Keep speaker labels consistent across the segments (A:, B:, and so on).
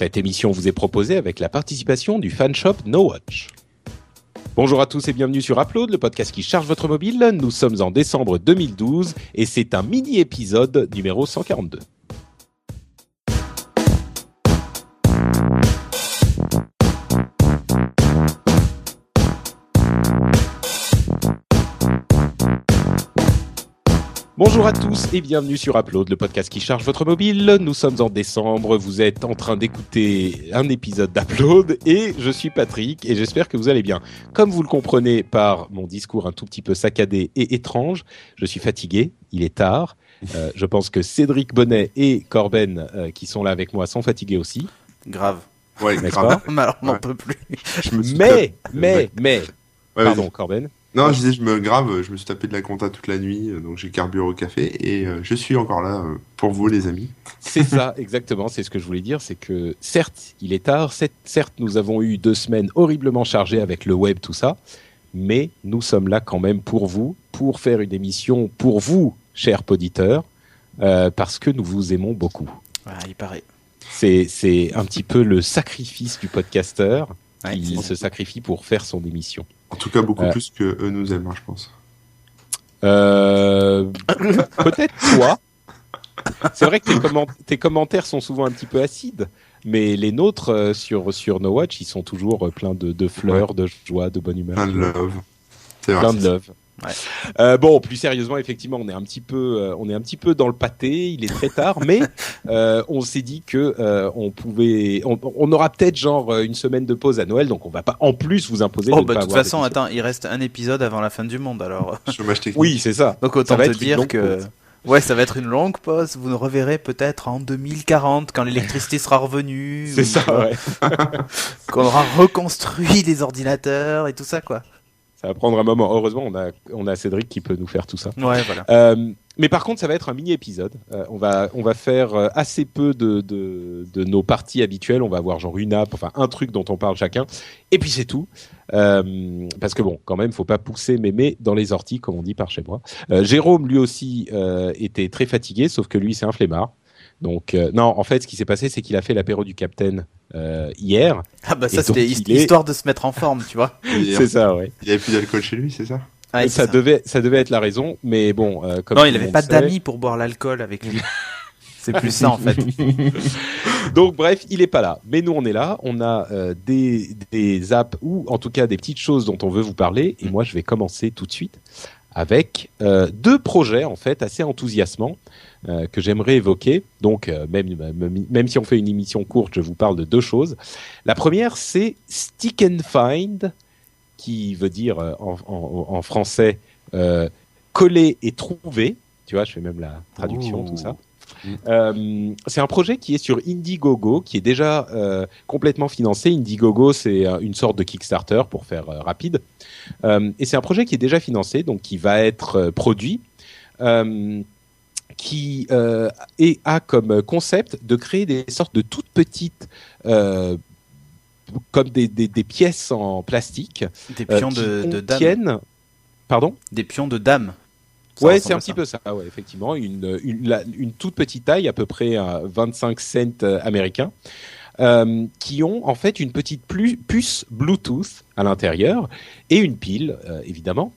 A: Cette émission vous est proposée avec la participation du fan shop No Watch. Bonjour à tous et bienvenue sur Upload, le podcast qui charge votre mobile. Nous sommes en décembre 2012 et c'est un mini-épisode numéro 142. Bonjour à tous et bienvenue sur Upload, le podcast qui charge votre mobile. Nous sommes en décembre, vous êtes en train d'écouter un épisode d'Upload et je suis Patrick et j'espère que vous allez bien. Comme vous le comprenez par mon discours un tout petit peu saccadé et étrange, je suis fatigué, il est tard. Euh, je pense que Cédric Bonnet et Corben euh, qui sont là avec moi sont fatigués aussi.
B: Grave.
C: Ouais, grave.
B: Mais alors, on n'en
C: Ouais.
B: peut plus.
C: Je me suis
A: Mais, mais, mais,
C: Ouais,
A: pardon. Corben.
C: Non, je disais, je me grave, je me suis tapé de la compta toute la nuit, euh, donc j'ai carburé au café et euh, je suis encore là euh, pour vous, les amis.
A: C'est ça, exactement. C'est ce que je voulais dire. C'est que certes, il est tard. certes- nous avons eu deux semaines horriblement chargées avec le web, tout ça. Mais nous sommes là quand même pour vous, pour faire une émission pour vous, chers auditeurs, euh, parce que nous vous aimons beaucoup.
B: Ah, il paraît.
A: C'est, c'est un petit peu le sacrifice du podcasteur
B: Ouais,
A: qui
B: c'est
A: se sacrifie pour faire son émission.
C: En tout cas, beaucoup plus que eux nous aiment, hein, je pense.
A: Euh, peut-être toi. C'est vrai que tes, comment- tes commentaires sont souvent un petit peu acides, mais les nôtres euh, sur, sur No Watch, ils sont toujours euh, pleins de, de fleurs, de joie, de bonne humeur.
C: Plein de love.
A: Plein de love.
B: Ouais.
A: Euh, bon, plus sérieusement, effectivement, on est un petit peu, euh, on est un petit peu dans le pâté. Il est très tard, mais euh, on s'est dit que euh, on pouvait, on, on aura peut-être genre une semaine de pause à Noël, donc on va pas en plus vous imposer.
B: Oh,
A: de
B: bah,
A: pas
B: toute
A: avoir
B: façon, attends, il reste un épisode avant la fin du monde, alors.
A: Oui, c'est ça.
B: Donc, autant
A: va
B: te dire que.
A: pause.
B: Ouais, ça va être une longue pause. Vous nous reverrez peut-être en 2040, quand l'électricité sera revenue.
A: C'est
B: ou,
A: ça, ouais.
B: Qu'on aura reconstruit les ordinateurs et tout ça, quoi.
A: Ça va prendre un moment. Heureusement, on a, on a Cédric qui peut nous faire tout ça.
B: Ouais, voilà.
A: Euh, mais par contre, ça va être un mini-épisode. Euh, on, va, on va faire euh, assez peu de, de, de nos parties habituelles. On va avoir genre une app, enfin un truc dont on parle chacun. Et puis c'est tout. Euh, parce que bon, quand même, faut pas pousser mémé dans les orties, comme on dit par chez moi. Jérôme, lui aussi, était très fatigué, sauf que lui, c'est un flemmard. Donc, euh, non, en fait, ce qui s'est passé, c'est qu'il a fait l'apéro du Capitaine euh, hier.
B: Ah, bah, ça, c'était
A: il est-
B: histoire de se mettre en forme, tu vois.
C: Il
A: C'est ça, ouais.
C: n'y avait plus d'alcool chez lui, c'est ça?
B: Ouais,
A: ça, devait, ça devait être la raison, mais bon. euh, comme
B: Non, il
A: le
B: avait
A: monde
B: pas d'amis pour boire l'alcool avec lui. C'est plus ça, en fait.
A: Donc bref, il est pas là. Mais nous, on est là. On a euh, des, des apps ou en tout cas des petites choses dont on veut vous parler. Et moi, je vais commencer tout de suite avec euh, deux projets en fait assez enthousiasmants euh, que j'aimerais évoquer. Donc euh, même même- si on fait une émission courte, je vous parle de deux choses. La première, c'est Stick and Find, qui veut dire euh, en, en- en français coller et trouver. Tu vois, je fais même la traduction, tout ça. Euh, c'est un projet qui est sur Indiegogo, qui est déjà euh, complètement financé. Indiegogo, c'est euh, une sorte de Kickstarter pour faire rapide. Et c'est un projet qui est déjà financé, donc qui va être produit, qui euh, a comme concept de créer des sortes de toutes petites, euh, comme des, des, des pièces en plastique,
B: Des
A: euh,
B: pions
A: qui
B: de,
A: contiennent. Pardon?
B: Des pions de dames. Ça
A: Ouais, c'est un petit peu ça, ouais, effectivement. Une, une, la- une toute petite taille, à peu près à 25 cents euh, américains, euh, qui ont en fait une petite puce Bluetooth à l'intérieur et une pile, euh, évidemment.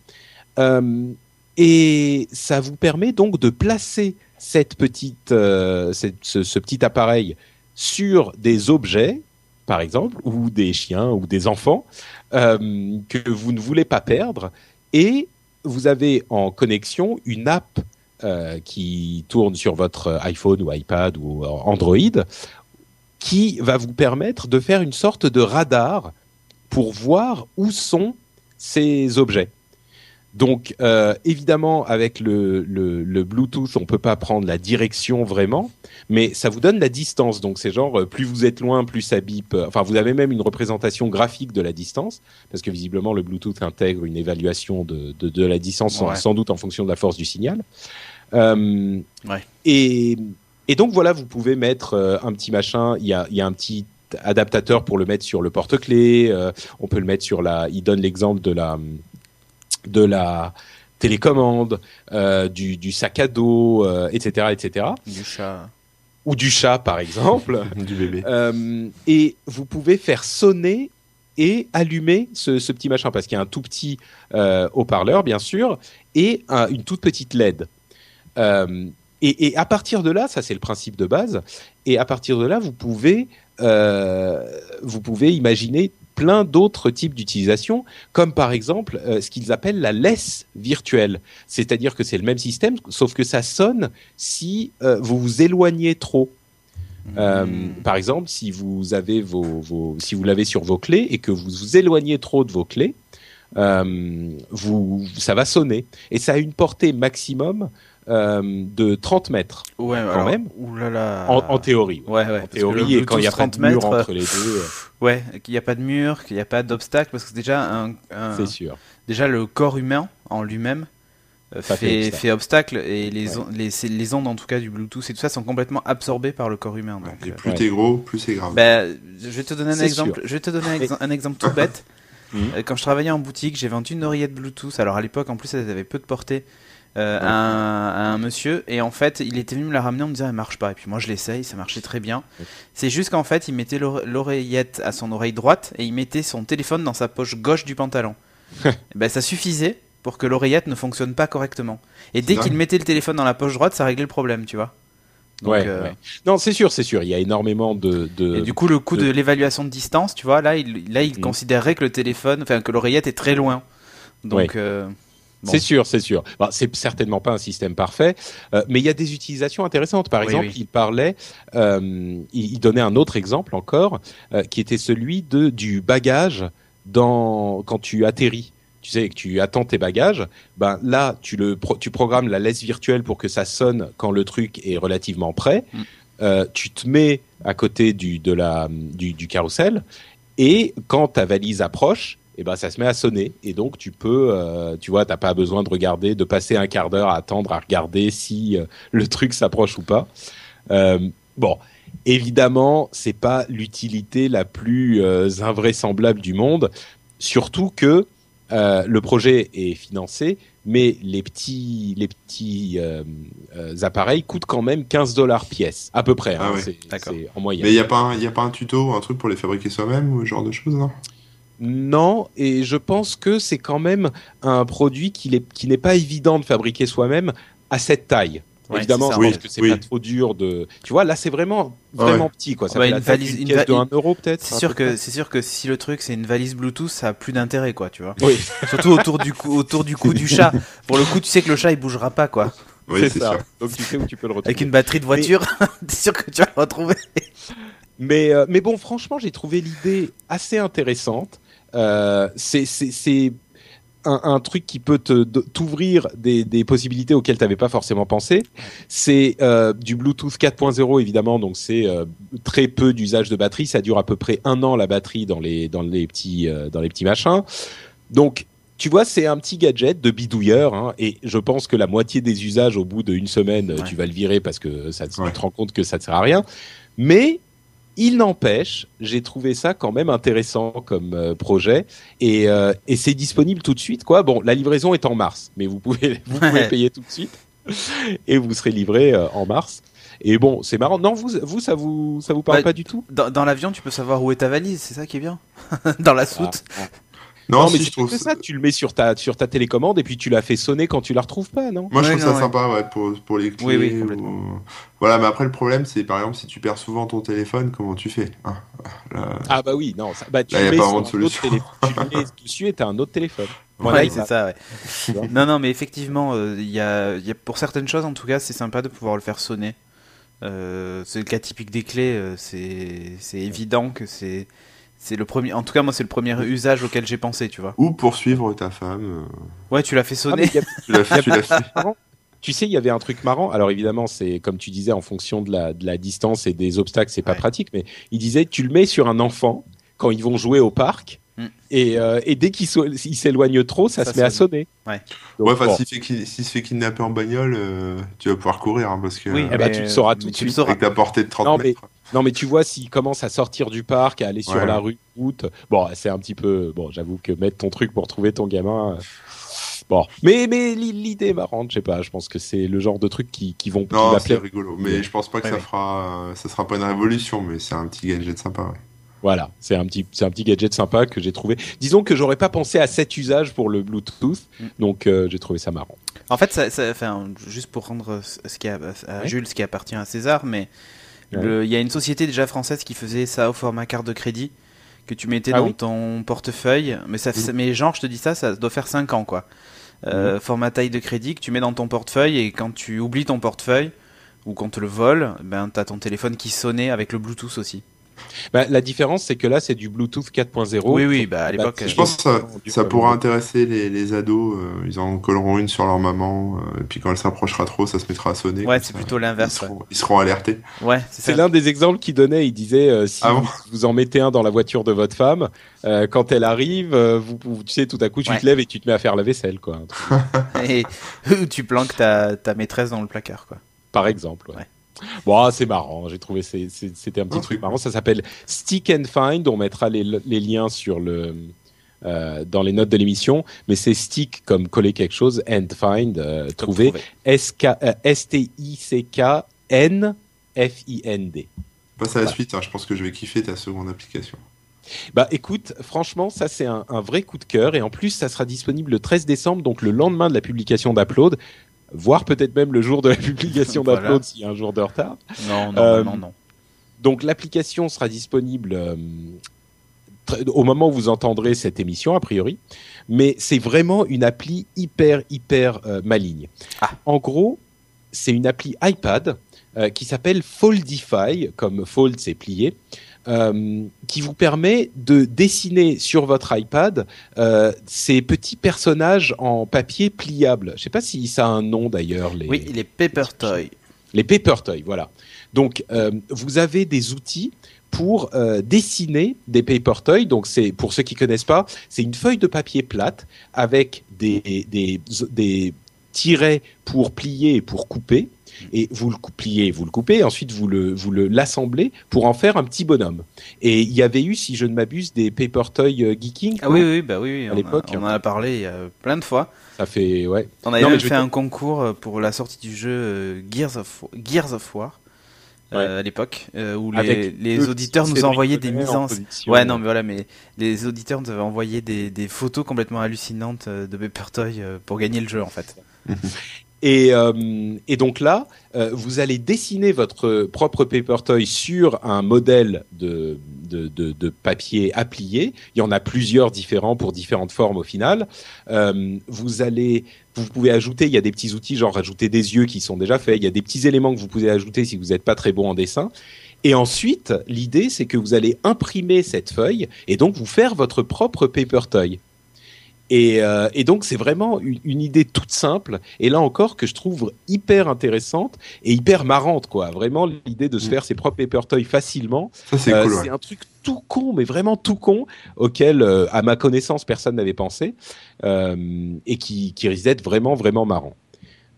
A: Euh, et ça vous permet donc de placer cette petite, euh, ce petit appareil sur des objets, par exemple, ou des chiens ou des enfants euh, que vous ne voulez pas perdre. Et vous avez en connexion une app euh, qui tourne sur votre iPhone ou iPad ou Android qui va vous permettre de faire une sorte de radar pour voir où sont ces objets. Donc, euh, évidemment, avec le, le, le Bluetooth, on peut pas prendre la direction vraiment, mais ça vous donne la distance. Donc, c'est genre, euh, plus vous êtes loin, plus ça bip. Enfin, vous avez même une représentation graphique de la distance, parce que visiblement, le Bluetooth intègre une évaluation de, de, de la distance, sans-
B: Ouais.
A: sans doute en fonction de la force du signal. Euh,
B: Ouais.
A: et, et donc, voilà, vous pouvez mettre euh, un petit machin. Il y a, il y a un petit adaptateur pour le mettre sur le porte-clés. euh, on peut le mettre sur la. Il donne l'exemple de la de la télécommande, euh, du, du sac à dos, euh, etc., etc.
B: Du chat.
A: ou du chat par exemple.
C: du bébé.
A: Euh, et vous pouvez faire sonner et allumer ce, ce petit machin parce qu'il y a un tout petit euh, haut-parleur bien sûr et un- une toute petite LED. Euh, et, et à partir de là, ça c'est le principe de base. Et à partir de là, vous pouvez euh, vous pouvez imaginer plein d'autres types d'utilisation, comme par exemple euh, ce qu'ils appellent la laisse virtuelle. C'est-à-dire que c'est le même système, sauf que ça sonne si euh, vous vous éloignez trop. Euh,
B: Hmm.
A: par exemple, si vous avez vos, vos- si vous l'avez sur vos clés et que vous vous éloignez trop de vos clés, euh, vous, ça va sonner. Et ça a une portée maximum euh, de 30 mètres
B: Ouais,
A: quand
B: alors,
A: même.
B: Oulala.
A: en, en théorie.
B: Ouais, ouais.
A: En théorie,
B: le
A: et quand il n'y a pas de
B: 30
A: mur
B: mètres,
A: entre les deux, euh,
B: Ouais, qu'il n'y a pas de mur, qu'il n'y a pas d'obstacle, parce que déjà un, un-
A: c'est sûr.
B: déjà le corps humain en lui-même euh,
A: fait
B: fait,
A: obstacle.
B: fait obstacle et les,
A: Ouais.
B: on- les, c'est- les ondes en tout cas du Bluetooth et tout ça sont complètement absorbées par le corps humain.
C: Ouais,
B: Donc,
C: et plus
A: ouais.
C: t'es gros, plus c'est grave.
B: bah, je vais te donner un
A: C'est
B: exemple. Je vais te donner un, ex- un exemple tout bête. Euh, Quand je travaillais en boutique, j'ai vendu une oreillette Bluetooth. Alors à l'époque, en plus, elle avait peu de portée. Euh, à, un, à un monsieur et en fait il était venu me la ramener en me disant elle marche pas et puis moi je l'essaye ça marchait très bien c'est juste qu'en fait il mettait l'ore- l'oreillette à son oreille droite et il mettait son téléphone dans sa poche gauche du pantalon Et ben ça suffisait pour que l'oreillette ne fonctionne pas correctement et dès qu'il mettait le téléphone dans la poche droite ça réglait le problème tu vois Donc,
A: Ouais,
B: euh,
A: ouais. Non, c'est sûr, c'est sûr. Il y a énormément de. de...
B: et du coup, le coup de
A: de-
B: l'évaluation de distance, tu vois, là, il, là, il
A: Mhm.
B: considérerait que le téléphone, enfin, que l'oreillette est très loin. Donc, euh, bon.
A: C'est sûr, c'est sûr. Bon, c'est certainement pas un système parfait, euh, mais il y a des utilisations intéressantes. Par
B: Oui,
A: exemple,
B: oui.
A: il parlait, euh, il, donnait un autre exemple encore, euh, qui était celui de du bagage dans quand tu atterris. Tu sais que tu attends tes bagages, ben là tu le pro- tu programmes la laisse virtuelle pour que ça sonne quand le truc est relativement prêt.
B: Mm.
A: Tu te mets à côté du de la du, du carrousel et quand ta valise approche, et ben ça se met à sonner. Et donc tu peux euh, tu vois t'as pas besoin de regarder de passer un quart d'heure à attendre à regarder si euh, le truc s'approche ou pas. Euh, bon. Évidemment c'est pas l'utilité la plus euh, invraisemblable du monde. Surtout que euh, le projet est financé mais les petits les petits euh, euh, appareils coûtent quand même 15 dollars pièce à peu près hein,
C: Ah ouais,
A: c'est en moyenne.
C: Mais il n'y a, pas un- y a pas un tuto un truc pour les fabriquer soi-même ou ce genre de choses, non?
A: Non, et je pense que c'est quand même un produit qui est- qui n'est pas évident de fabriquer soi-même à cette taille.
B: Ouais,
A: Évidemment, je pense
C: Oui,
A: que c'est
C: oui.
A: pas trop dur de. Tu vois, là, c'est vraiment vraiment
C: ouais.
A: petit, quoi. Ça
B: Ouais,
A: fait
B: une valise- une va-
A: de 1 euro peut-être.
B: C'est sûr
A: peu
B: que c'est sûr que si le truc c'est une valise Bluetooth, ça a plus d'intérêt quoi, tu vois.
A: Oui,
B: Surtout autour du cou, autour du cou du chat. Pour le coup, tu sais que le chat il bougera pas quoi.
C: Oui,
A: c'est ça.
C: sûr.
A: Donc tu sais où tu peux le retrouver.
B: Avec une batterie de voiture, t'es sûr que tu vas le retrouver.
A: Mais, euh, mais bon, franchement, j'ai trouvé l'idée assez intéressante. Euh, c'est un, un truc qui peut t'ouvrir des, des possibilités auxquelles tu n'avais pas forcément pensé. C'est euh, du Bluetooth 4.0, évidemment, donc c'est euh, très peu d'usage de batterie. Ça dure à peu près un an, la batterie, dans les, dans les, petits, euh, dans les petits machins. Donc, tu vois, c'est un petit gadget de bidouilleur, hein, et je pense que la moitié des usages, au bout d'une semaine,
B: Ouais.
A: tu vas le virer parce que ça, tu te rends compte que ça ne sert à rien. Mais il n'empêche, j'ai trouvé ça quand même intéressant comme euh, projet et, euh, et c'est disponible tout de suite quoi. Bon, la livraison est en mars, mais vous pouvez vous pouvez payer tout de suite et vous serez livré euh, en mars. Et bon, c'est marrant. Non, vous vous ça vous ça vous parle
B: Ouais.
A: pas du tout?
B: Dans, dans l'avion, tu peux savoir où est ta valise, c'est ça qui est bien. dans la soute.
A: Ah.
C: Non,
A: Non,
C: si
A: mais
C: je
A: c'est
C: trouve
A: que ça, tu le mets sur ta sur ta télécommande et puis tu la fais sonner quand tu la retrouves pas, non?
C: Moi, je
B: Ouais,
C: trouve
B: non,
C: ça
B: ouais.
C: sympa, ouais, pour, pour les clés.
B: Oui, oui,
C: ou-. Voilà, mais après, le problème, c'est par exemple, si tu perds souvent ton téléphone, comment tu fais? Là,
A: Ah bah oui, non, ça, bah tu
C: Là,
A: mets
C: pas
A: sur
C: vraiment
A: un
C: de solution.
A: téléphone, tu le mets dessus et t'as un autre téléphone. Il
B: c'est ça. Non, non, mais effectivement, euh, il y, a, il y a- pour certaines choses, en tout cas, c'est sympa de pouvoir le faire sonner. Euh, c'est le cas typique des clés, euh, c'est c'est évident que c'est c'est le premier. En tout cas, moi, c'est le premier usage auquel j'ai pensé, tu vois.
C: Ou poursuivre ta femme.
B: Ouais, tu l'as fait
A: Ah,
B: sonner.
A: il y a-
C: euh, Tu l'as fait, tu fait.
A: sais, il y avait un truc marrant. Alors évidemment, c'est comme tu disais, en fonction de la, de la distance et des obstacles, c'est pas
B: Ouais.
A: pratique. Mais il disait, tu le mets sur un enfant quand ils vont jouer au parc,
B: Mm.
A: et, euh, et dès qu'il so- s'éloigne trop, ça,
B: Ça
A: se met à
B: sonne.
A: sonner.
B: Ouais.
A: Donc,
C: Ouais, enfin,
A: bon.
C: s'il se fait kidnapper en bagnole, euh, tu vas pouvoir courir, hein, parce que
B: Oui,
C: euh,
A: eh ben, tu le sauras tout de suite.
C: avec ta portée de 30
A: Non, mais-
C: mètres.
A: Non, mais tu vois, s'il commence à sortir du parc, à aller sur
C: Ouais.
A: la rue, route, bon, c'est un petit peu. Bon, j'avoue que mettre ton truc pour trouver ton gamin. euh, Bon, mais mais l'idée est marrante, je sais pas. Je pense que c'est le genre de truc qui qui vont
C: Non,
A: va
C: c'est
A: plaire.
C: rigolo. Mais je pense pas que
B: Ouais,
C: ça
B: ouais.
C: fera, euh, ça sera pas une révolution, mais c'est un petit gadget sympa. Ouais.
A: Voilà, c'est un petit c'est un petit gadget sympa que j'ai trouvé. Disons que j'aurais pas pensé à cet usage pour le Bluetooth,
B: Mm.
A: donc euh, j'ai trouvé ça marrant.
B: En fait, ça, ça- enfin, juste pour rendre ce qui a, à
A: Ouais.
B: Jules ce qui appartient à César, mais il y a une société déjà française qui faisait ça au format carte de crédit que tu mettais
A: Ah
B: dans
A: oui
B: ton portefeuille. Mais ça, mais genre, je te dis ça, ça doit faire 5 ans quoi. Euh, Format taille de crédit que tu mets dans ton portefeuille et quand tu oublies ton portefeuille ou qu'on te le vole, ben t'as ton téléphone qui sonnait avec le Bluetooth aussi.
A: Bah, la différence c'est que là c'est du Bluetooth 4.0.
B: Oui, oui, bah, à l'époque,
A: c'est
C: Je pense que ça, ça pourra intéresser les, les ados. euh, ils en colleront une sur leur maman. euh, et puis quand elle s'approchera trop, ça se mettra à sonner.
B: Ouais, c'est plutôt
C: Ils
B: l'inverse.
C: ils seront alertés.
B: Ouais, c'est
A: l'un des exemples qu'il donnait. Il disait euh, si
C: Ah bon
A: vous, en mettez un dans la voiture de votre femme, euh, quand elle arrive, euh, vous, vous- tu sais, tout à coup, tu
B: Ouais.
A: te lèves et tu te mets à faire la vaisselle, quoi.
B: Et tu planques ta, ta maîtresse dans le placard quoi.
A: Par exemple. Ouais.
B: Ouais.
A: Bon, ah, c'est marrant. J'ai trouvé c'était un petit
C: Ah,
A: truc marrant. Ça s'appelle Stick and Find. On mettra les, les liens sur le euh, dans les notes de l'émission. Mais c'est stick comme coller quelque chose and find euh,
B: Comme
A: trouver. S K euh, S T I C K N F I N D.
C: Passe à la suite. hein, je pense que je vais kiffer ta seconde application.
A: Bah écoute, franchement, ça c'est un, un vrai coup de cœur et en plus ça sera disponible le 13 décembre, donc le lendemain de la publication d'Upload, voire peut-être même le jour de la publication
B: Voilà.
A: d'Upload s'il y a un jour de retard.
B: Non, normalement
A: Euh,
B: non.
A: Donc l'application sera disponible euh, au moment où vous entendrez cette émission a priori, mais c'est vraiment une appli hyper hyper euh, maligne.
B: Ah.
A: En gros, c'est une appli iPad qui s'appelle Foldify, comme fold c'est plié, euh, qui vous permet de dessiner sur votre iPad euh, ces petits personnages en papier pliable. Je sais pas si ça a un nom d'ailleurs. Les...
B: Oui, il est Paper Toy.
A: Les paper toys, voilà. Donc, euh, vous avez des outils pour euh, dessiner des paper toys. Donc, c'est pour ceux qui connaissent pas, c'est une feuille de papier plate avec des, des, des tirets pour plier et pour couper. Et vous le pliez, vous le coupez, et ensuite vous le vous le l'assemblez pour en faire un petit bonhomme. Et il y avait eu, si je ne m'abuse, des paper toy euh, geeking.
B: Ah oui, oui, bah oui, oui,
A: À l'époque.
B: a, on en a parlé il y a plein de fois.
A: Ça fait ouais.
B: On avait
A: Non,
B: même fait un concours euh, pour la sortie du jeu euh, Gears of, Gears of War euh, à l'époque, euh, où les, auditeurs nous envoyaient des mises en
A: position.
B: Ouais, non, mais voilà, mais les auditeurs nous avaient envoyé des, des photos complètement hallucinantes de Paper Toy pour gagner le jeu en fait.
A: Et, euh, et donc là, euh, vous allez dessiner votre propre paper toy sur un modèle de, de, de, papier à. Il y en a plusieurs différents pour différentes formes au final. Euh, vous allez, vous pouvez ajouter, il y a des petits outils genre ajouter des yeux qui sont déjà faits. Il y a des petits éléments que vous pouvez ajouter si vous n'êtes pas très bon en dessin. Et ensuite, l'idée, c'est que vous allez imprimer cette feuille et donc vous faire votre propre paper toy. Et, euh, et donc c'est vraiment une, une idée toute simple et là encore que je trouve hyper intéressante et hyper marrante quoi. Vraiment l'idée de se
C: Mm.
A: faire ses propres paper toys facilement.
C: Ça, c'est
A: Euh,
C: cool.
A: c'est
C: ouais.
A: un truc tout con mais vraiment tout con auquel euh, à ma connaissance personne n'avait pensé euh, et qui, qui risque d'être vraiment vraiment marrant.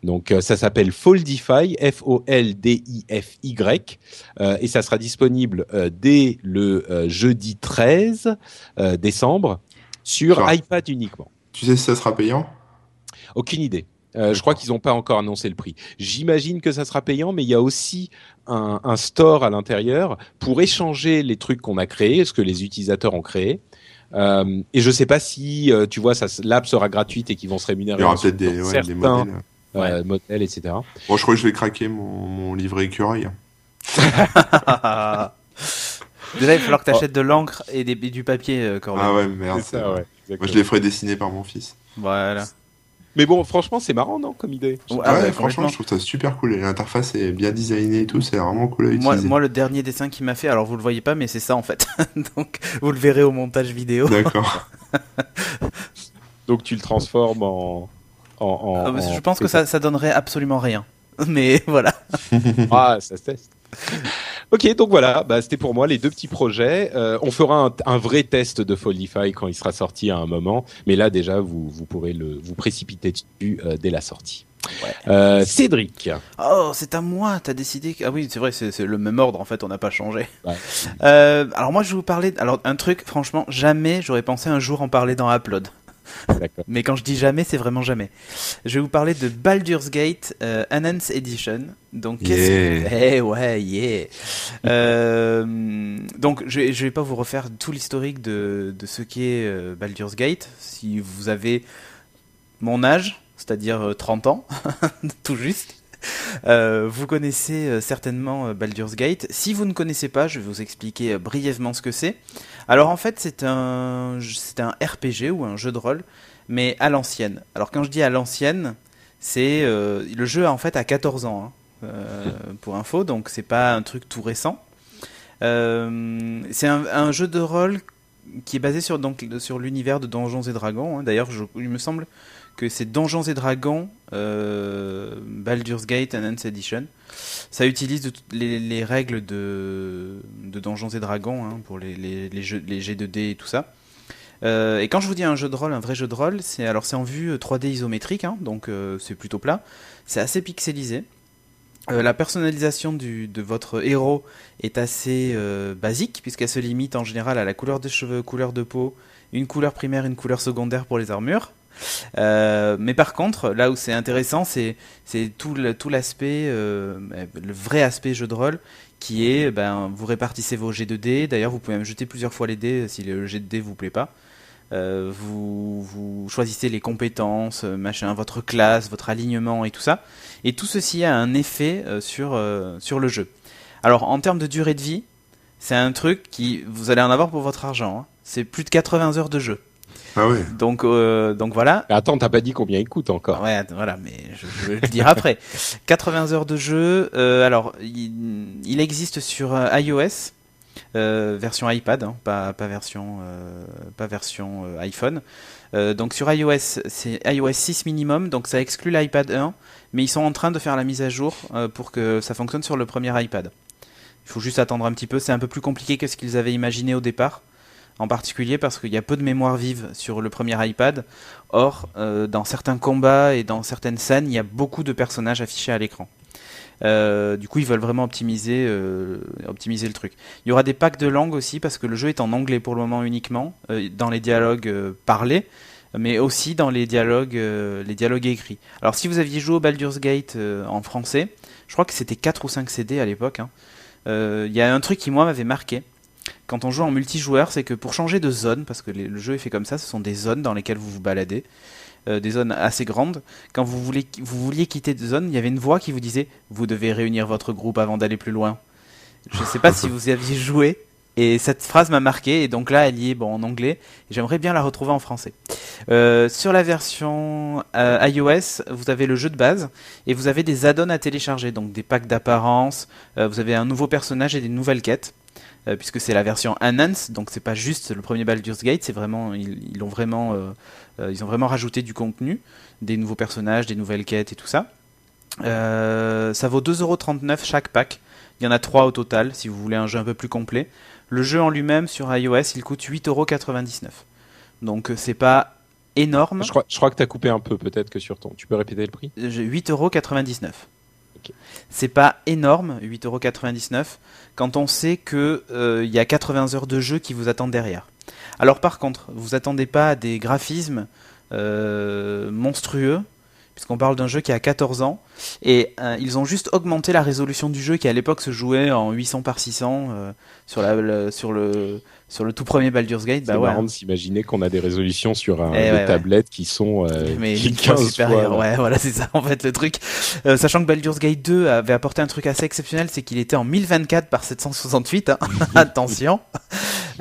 A: Donc euh, ça s'appelle Foldify, F-O-L-D-I-F-Y, euh, et ça sera disponible euh, dès le euh, jeudi 13 euh, décembre sur
C: Genre.
A: iPad uniquement.
C: Tu sais si ça sera payant?
A: Aucune idée. Euh, je crois qu'ils n'ont pas encore annoncé le prix. J'imagine que ça sera payant, mais il y a aussi un, un store à l'intérieur pour échanger les trucs qu'on a créés, ce que les utilisateurs ont créé. Euh, et je sais pas si, euh, tu vois, ça, l'app sera gratuite et qu'ils vont se rémunérer
C: Il y aura peut-être des, ouais, des
A: certains
C: modèles.
A: euh, modèles, etc.
C: Bon, je crois que je vais craquer mon, mon livret écureuil.
B: Déjà, il va falloir que tu achètes de l'encre et, des, et du papier, euh, Corbin.
C: Ah ouais, merde.
A: C'est ça, ouais.
C: Moi,
A: exactement.
C: je les ferai dessiner par mon fils.
B: Voilà.
A: Mais bon, franchement, c'est marrant, non, comme idée?
B: Ouais,
C: Ouais,
B: ah bah,
C: franchement,
B: complètement.
C: je trouve ça super cool. Et L'interface est bien designée et tout, c'est vraiment cool à
B: Moi,
C: utiliser.
B: moi, le dernier dessin qu'il m'a fait, alors vous le voyez pas, mais c'est ça en fait. Donc, vous le verrez au montage vidéo.
C: D'accord.
A: Donc tu le transformes en. en, en-
B: Ah, parce que
A: en-
B: je pense que ça, ça donnerait absolument rien. Mais voilà.
A: Ah, ça se teste. Ok, donc voilà, bah, c'était pour moi les deux petits projets. Euh, on fera un, un vrai test de Foldify quand il sera sorti à un moment, mais là déjà vous, vous pourrez le, vous précipiter dessus euh, dès la sortie.
B: Ouais.
A: Euh, Cédric.
B: Oh, c'est à moi, t'as décidé. que- Ah oui, c'est vrai, c'est le même ordre en fait, on n'a pas changé.
A: Ouais.
B: Alors moi, je vais vous parler. Alors un truc, franchement, jamais j'aurais pensé un jour en parler dans Upload. Mais quand je dis jamais, c'est vraiment jamais. Je vais vous parler de Baldur's Gate euh, Enhanced Edition. Donc,
C: Yeah.
B: Eh ouais, yeah. Euh, donc, je, je vais pas vous refaire tout l'historique de, de ce qu'est euh, Baldur's Gate. Si vous avez mon âge, c'est-à-dire euh, 30 ans, tout juste. Euh, vous connaissez euh, certainement euh, Baldur's Gate. Si vous ne connaissez pas, je vais vous expliquer brièvement ce que c'est. Alors en fait, c'est un, c'est un RPG ou un jeu de rôle, mais à l'ancienne. Alors quand je dis à l'ancienne, c'est le jeu en fait a 14 ans, hein, pour info, donc c'est pas un truc tout récent. C'est un, jeu de rôle qui est basé sur, donc, sur l'univers de Donjons et Dragons. hein. D'ailleurs, il me semble que c'est Donjons et Dragons Baldur's Gate Enhanced Edition. Ça utilise de les, les règles de, de Donjons et Dragons hein, pour les, les, les jeux, les G2D et tout ça. Euh, et quand je vous dis un jeu de rôle, un vrai jeu de rôle, c'est alors c'est en vue euh, 3D isométrique, hein, donc euh, c'est plutôt plat. C'est assez pixelisé. Euh, la personnalisation de votre héros est assez euh, basique puisqu'elle se limite en général à la couleur des cheveux, couleur de peau, une couleur primaire, une couleur secondaire pour les armures. Euh, mais par contre, là où c'est intéressant, c'est tout l'aspect, euh, le vrai aspect jeu de rôle, qui est, ben, vous répartissez vos jets de dés. D'ailleurs, vous pouvez même jeter plusieurs fois les dés si le jet de dés vous plaît pas. Euh, vous, choisissez les compétences, euh, votre classe, votre alignement et tout ça. Et tout ceci a un effet euh, sur, euh, sur le jeu. Alors, en termes de durée de vie, c'est un truc qui, vous allez en avoir pour votre argent. hein. C'est plus de 80 heures de jeu.
C: Ah ouais.
B: Donc, euh, donc voilà,
A: Mais Attends, t'as pas dit combien il coûte encore.
B: Ouais, voilà, mais je, je vais le dire après. 80 heures de jeu. euh, alors, il, il existe sur euh, iOS, euh, version iPad, hein, pas, pas version, euh, pas version euh, iPhone. Euh, donc sur iOS, c'est iOS 6 minimum, donc ça exclut l'iPad 1, mais ils sont en train de faire la mise à jour euh, pour que ça fonctionne sur le premier iPad. Il faut juste attendre un petit peu, c'est un peu plus compliqué que ce qu'ils avaient imaginé au départ, en particulier parce qu'il y a peu de mémoire vive sur le premier iPad. Or, euh, dans certains combats et dans certaines scènes, il y a beaucoup de personnages affichés à l'écran. Euh, du coup, ils veulent vraiment optimiser, euh, optimiser le truc. Il y aura des packs de langue aussi parce que le jeu est en anglais pour le moment uniquement, euh, dans les dialogues euh, parlés, mais aussi dans les dialogues, euh, les dialogues écrits. Alors, si vous aviez joué au Baldur's Gate en français, je crois que c'était 4 ou 5 CD à l'époque. hein, Il y a un truc qui moi m'avait marqué quand on joue en multijoueur, c'est que pour changer de zone, parce que le jeu est fait comme ça, ce sont des zones dans lesquelles vous vous baladez, euh, des zones assez grandes. Quand vous, voulez, vous vouliez quitter de zone, il y avait une voix qui vous disait Vous devez réunir votre groupe avant d'aller plus loin. Je ne sais pas si vous y aviez joué, et cette phrase m'a marqué, et donc là, elle y est en anglais, et j'aimerais bien la retrouver en français. Euh, sur la version euh, iOS, vous avez le jeu de base, et vous avez des add-ons à télécharger, donc des packs d'apparence, vous avez un nouveau personnage et des nouvelles quêtes. Euh, puisque c'est la version Enhance, donc c'est pas juste le premier Baldur's Gate, c'est vraiment ils, ils ont vraiment euh, euh, ils ont vraiment rajouté du contenu, des nouveaux personnages, des nouvelles quêtes et tout ça. Ça vaut 2,39€ chaque pack. Il y en a 3 au total si vous voulez un jeu un peu plus complet. Le jeu en lui-même sur iOS, il coûte 8,99€. Donc c'est pas énorme.
A: Je crois, je crois que t'as coupé un peu, peut-être que sur ton. Tu peux répéter le prix?
B: Euh, 8,99€. C'est pas énorme, 8,99€ quand on sait que euh, y a 80 heures de jeu qui vous attendent derrière. Alors par contre, vous attendez pas à des graphismes euh, monstrueux, puisqu'on parle d'un jeu qui a 14 ans, et euh, ils ont juste augmenté la résolution du jeu qui à l'époque se jouait en 800 par 600 euh, sur, la, le, sur, le, sur le tout premier Baldur's Gate.
A: C'est
B: Bah ouais.
A: marrant de s'imaginer qu'on a des résolutions sur un,
B: Eh
A: des
B: ouais, ouais.
A: tablettes qui sont euh,
B: mais
A: qui
B: une fois
A: 15
B: supérieur.
A: fois,
B: ouais, voilà, c'est ça en fait le truc. Euh, sachant que Baldur's Gate 2 avait apporté un truc assez exceptionnel, c'est qu'il était en 1024 par 768. hein. Attention.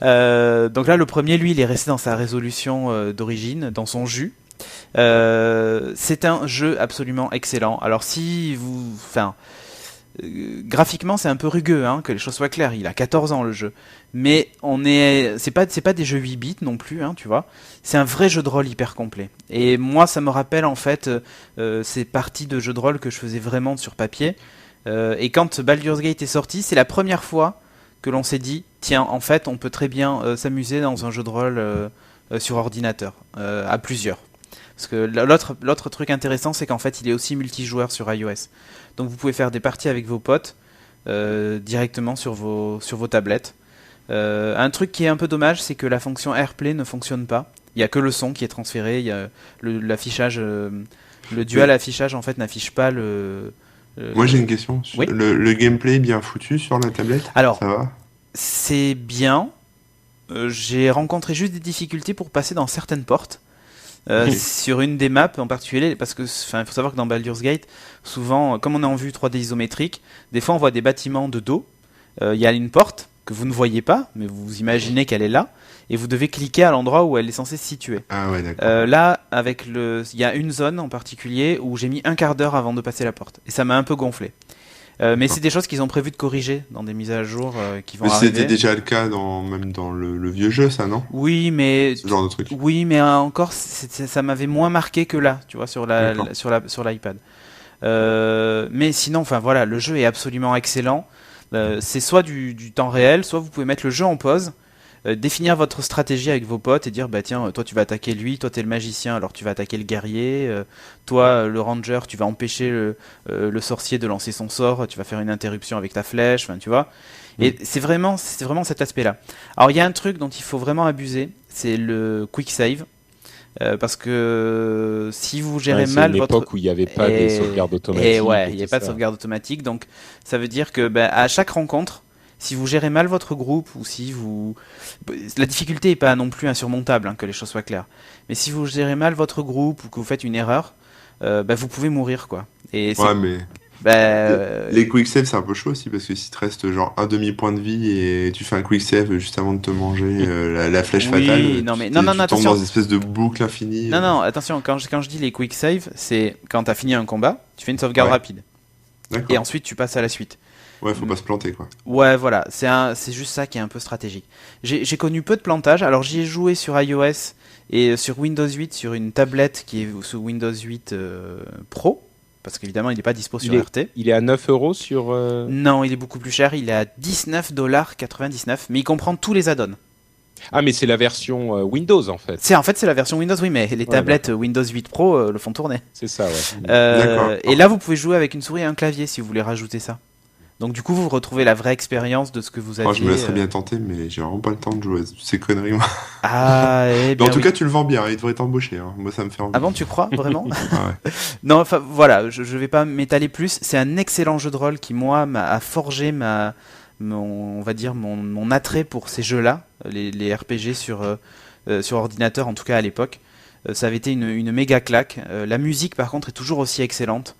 B: Euh, donc là, le premier, lui, il est resté dans sa résolution euh, d'origine, dans son jus. Euh, c'est un jeu absolument excellent. Alors si vous, enfin, euh, graphiquement, c'est un peu rugueux, hein, que les choses soient claires. Il a 14 ans le jeu, mais on est, c'est pas, c'est pas des jeux 8 bits non plus, hein, tu vois. C'est un vrai jeu de rôle hyper complet. Et moi, ça me rappelle en fait euh, ces parties de jeux de rôle que je faisais vraiment sur papier. Et quand Baldur's Gate est sorti, c'est la première fois que l'on s'est dit, tiens, en fait, on peut très bien s'amuser dans un jeu de rôle sur ordinateur, à plusieurs. Parce que l'autre, l'autre truc intéressant, c'est qu'en fait, il est aussi multijoueur sur iOS. Donc vous pouvez faire des parties avec vos potes euh, directement sur vos, sur vos tablettes. Euh, un truc qui est un peu dommage, c'est que la fonction AirPlay ne fonctionne pas. Il y a que le son qui est transféré. Il y a le- l'affichage, euh, le dual affichage en fait n'affiche pas le. le-
C: Moi j'ai une question.
B: Oui.
C: Le, le gameplay est bien foutu sur la tablette?
B: Alors,
C: Ça va?
B: c'est bien. J'ai rencontré juste des difficultés pour passer dans certaines portes. Euh. Sur une des maps en particulier, parce que enfin, il faut savoir que dans Baldur's Gate, souvent, comme on est en vue 3D isométrique, des fois on voit des bâtiments de dos. Euh, Il y a une porte que vous ne voyez pas, mais vous imaginez qu'elle est là, et vous devez cliquer à l'endroit où elle est censée se situer.
C: Ah ouais.
B: Euh, là, avec le, il y a une zone en particulier où j'ai mis un quart d'heure avant de passer la porte, et ça m'a un peu gonflé. Euh, mais c'est des choses qu'ils ont prévu de corriger dans des mises à jour euh, qui vont
C: Mais
B: arriver.
C: c'était déjà le cas dans, même dans le, le vieux jeu, ça, non?
B: Oui, mais
C: Ce genre de truc.
B: oui, mais encore, ça m'avait moins marqué que là, tu vois, sur la, sur la sur l'iPad. Euh, mais sinon, enfin voilà, le jeu est absolument excellent. C'est soit du, du temps réel, soit vous pouvez mettre le jeu en pause, euh, définir votre stratégie avec vos potes et dire bah tiens, toi tu vas attaquer lui, toi t'es le magicien, alors tu vas attaquer le guerrier, euh, toi le ranger, tu vas empêcher le, euh, le sorcier de lancer son sort, tu vas faire une interruption avec ta flèche, enfin tu vois. Et c'est vraiment, c'est vraiment cet aspect-là. Alors il y a un truc dont il faut vraiment abuser, c'est le quick save. Euh, parce que si vous gérez
A: Ouais,
B: mal
A: une
B: votre
A: époque où il n'y avait pas
B: Et-
A: des sauvegardes automatiques.
B: et ouais, il n'y a
A: tout
B: pas de sauvegarde automatique, donc ça veut dire que ben, à chaque rencontre, si vous gérez mal votre groupe ou si vous, la difficulté est pas non plus insurmontable, hein, que les choses soient claires. Mais si vous gérez mal votre groupe ou que vous faites une erreur, euh, ben, vous pouvez mourir quoi. Et
C: Ouais, mais
B: ben, euh,
C: les quick save c'est un peu chaud aussi parce que si te reste genre un demi point de vie et tu fais un quick save juste avant de te manger euh, la, la flèche
B: Oui,
C: fatale,
B: non,
C: tu-
B: mais-
C: tu-
B: non, non,
C: tu
B: non,
C: tombes
B: attention.
C: dans une espèce de boucle infinie.
B: non non, attention, quand je, quand je dis les quick save, c'est quand tu as fini un combat, tu fais une sauvegarde
C: Ouais.
B: rapide
C: D'accord.
B: et ensuite tu passes à la suite.
C: Ouais, faut pas se planter quoi.
B: Ouais, voilà, c'est un- c'est juste ça qui est un peu stratégique. J'ai j'ai connu peu de plantage, alors j'y ai joué sur iOS et sur Windows 8 sur une tablette qui est sous Windows 8 euh, Pro, parce qu'évidemment il n'est pas dispo sur
A: Il est-
B: RT.
A: Il est à 9 euros sur. euh,
B: Non, il est beaucoup plus cher, il est à 19,99$, mais il comprend tous les add-ons.
A: Ah, mais c'est la version euh, Windows en fait.
B: C'est en fait c'est la version Windows, oui, mais les tablettes Windows 8 Pro euh, le font tourner.
A: C'est ça, ouais.
B: Euh,
C: D'accord.
B: et là, vous pouvez jouer avec une souris et un clavier si vous voulez rajouter ça. Donc du coup, vous retrouvez la vraie expérience de ce que vous aviez.
C: Oh, je me laisserais
B: euh,
C: bien tenter, mais j'ai vraiment pas le temps de jouer à ces conneries. moi.
B: Ah, eh
C: Mais
B: bien
C: en tout
B: oui.
C: cas, tu le vends bien, il devrait t'embaucher. Hein. Moi, ça me fait envie.
B: Ah bon, tu crois vraiment
C: Ah ouais.
B: Non, enfin voilà, je, je vais pas m'étaler plus. C'est un excellent jeu de rôle qui moi m'a a forgé ma, mon, on va dire mon, mon attrait pour ces jeux-là, les, les RPG sur euh, euh, sur ordinateur en tout cas à l'époque. Euh, ça avait été une, une méga claque. Euh, la musique par contre est toujours aussi excellente.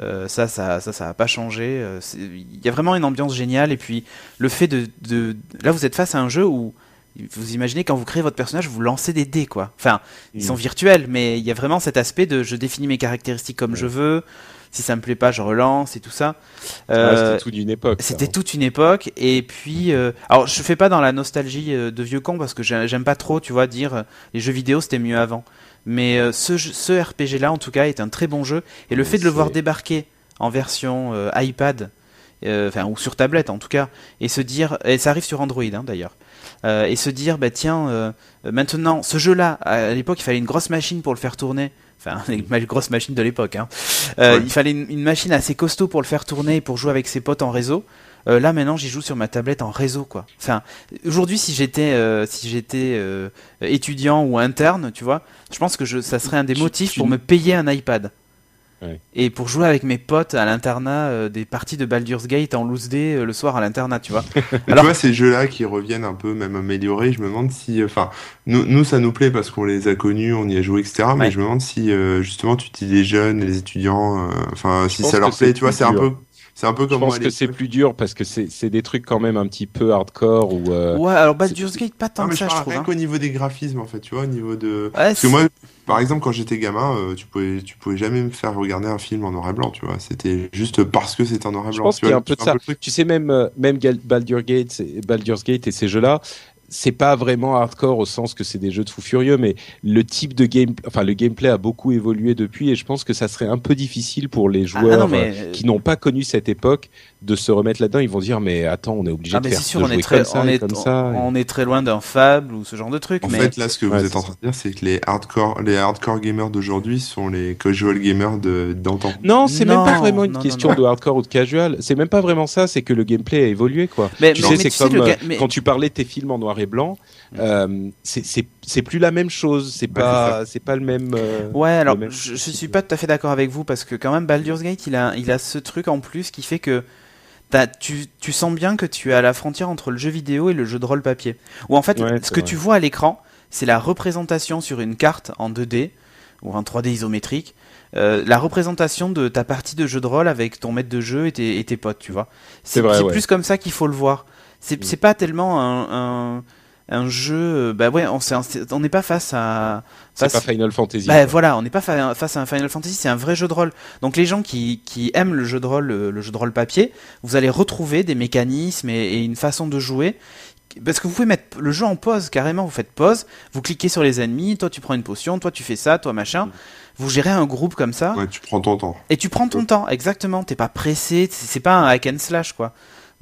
B: Euh, ça, ça, ça, ça a pas changé. Euh, Il y a vraiment une ambiance géniale et puis le fait de, de, là vous êtes face à un jeu où vous imaginez quand vous créez votre personnage, vous lancez des dés quoi. Enfin, ils sont virtuels, mais il y a vraiment cet aspect de je définis mes caractéristiques comme je veux. Si ça me plaît pas, je relance et tout ça. Euh,
A: C'était tout d'une époque.
B: c'était toute une époque. Et puis, euh, alors je fais pas dans la nostalgie de vieux con parce que j'ai- j'aime pas trop, tu vois, dire les jeux vidéo c'était mieux avant. Mais euh, ce, ce RPG là, en tout cas, est un très bon jeu. Et le fait de le voir débarquer en version euh, iPad, euh, enfin ou sur tablette en tout cas, et se dire, et ça arrive sur Android hein, d'ailleurs, euh, et se dire, bah tiens, maintenant ce jeu-là, à l'époque il fallait une grosse machine pour le faire tourner. Enfin, une grosse machine de l'époque. Hein.
C: Ouais.
B: Il fallait une, une machine assez costaud pour le faire tourner, pour jouer avec ses potes en réseau. Euh, là maintenant, j'y joue sur ma tablette en réseau, quoi. Enfin, aujourd'hui, si j'étais, euh, si j'étais euh, étudiant ou interne, tu vois, je pense que je, ça serait un des motifs pour me payer un iPad.
A: Ouais.
B: Et pour jouer avec mes potes à l'internat, euh, des parties de Baldur's Gate en loose day euh, le soir à l'internat, tu vois. Alors-
C: tu vois, ces jeux-là qui reviennent un peu, même améliorés, je me demande si. Enfin, nous, nous, ça nous plaît parce qu'on les a connus, on y a joué, etc. Mais
B: Ouais.
C: je me demande si, euh, justement, tu dis les jeunes, les étudiants, euh, enfin, si ça leur plaît, tu vois, c'est un peu. C'est un peu
A: Je
C: comme moi.
A: pense que c'est plus dur parce que c'est c'est des trucs quand même un petit peu hardcore ou. euh,
B: ouais, alors Baldur's Gate, pas tant
C: Non,
B: que ça,
C: je
B: je trouve. hein.
C: qu'au niveau des graphismes, en fait, tu vois, au niveau de.
B: Ouais,
C: Parce que moi, par exemple, quand j'étais gamin, euh, tu pouvais, tu pouvais jamais me faire regarder un film en noir et blanc, tu vois. C'était juste parce que c'était en noir et
A: Je
C: blanc.
A: pense
C: tu
A: qu'il y a un peu de
C: tu
A: ça.
C: truc
A: Tu sais, même, euh, même Baldur's Gate, Baldur's Gate et ces jeux-là, c'est pas vraiment hardcore au sens que c'est des jeux de fous furieux, mais le type de game, enfin, le gameplay a beaucoup évolué depuis et je pense que ça serait un peu difficile pour les
B: Ah,
A: joueurs
B: non, mais-
A: euh, qui n'ont pas connu cette époque de se remettre là-dedans. Ils vont dire, mais attends, on est obligé
B: Ah,
A: de
B: mais
A: faire
B: sûr,
A: de
B: on est
A: jouer
B: très,
A: comme ça
B: on est,
A: comme ça.
B: on est très loin d'un Fable ou ce genre de truc.
C: En
B: mais
C: fait, là, ce que
A: Ouais,
C: vous êtes en train de dire, c'est que les hardcore, les hardcore gamers d'aujourd'hui sont les casual gamers de- d'antan.
A: Non, c'est même pas vraiment une
B: non,
A: question
B: non.
A: de hardcore ou de casual. C'est même pas vraiment ça. C'est que le gameplay a évolué, quoi.
B: mais,
A: Tu sais, c'est comme
B: le
A: euh,
B: ga- mais-
A: quand tu parlais de tes films en noir et blanc,
B: Mm.
A: euh, c'est- c'est c'est plus la même chose. C'est
C: Bah,
A: pas c'est pas le même. euh,
B: Ouais, alors
A: même
B: je, je suis pas tout à fait d'accord avec vous parce que quand même Baldur's Gate, il a, il a ce truc en plus qui fait que tu, tu sens bien que tu es à la frontière entre le jeu vidéo et le jeu de rôle papier. Ou en fait,
A: Ouais,
B: ce que
A: vrai.
B: tu vois à l'écran, c'est la représentation sur une carte en 2D ou en 3D isométrique, euh, la représentation de ta partie de jeu de rôle avec ton maître de jeu et tes, et tes potes, tu vois.
A: C'est ouais.
B: plus comme ça qu'il faut le voir. C'est
A: Mm.
B: pas tellement un, un, un jeu. euh, Bah ouais, on n'est pas face à.
A: C'est pas Final Fantasy.
B: bah
A: quoi.
B: voilà, on n'est pas fa- face à un Final Fantasy, c'est un vrai jeu de rôle. Donc les gens qui, qui aiment le jeu de rôle, le, le jeu de rôle papier, vous allez retrouver des mécanismes et, et une façon de jouer. Parce que vous pouvez mettre le jeu en pause carrément, vous faites pause, vous cliquez sur les ennemis, toi tu prends une potion, toi tu fais ça, toi machin. Vous gérez un groupe comme ça
C: Ouais, tu prends ton temps.
B: et tu prends ton temps, exactement. T'es pas pressé, c'est pas un hack and slash quoi.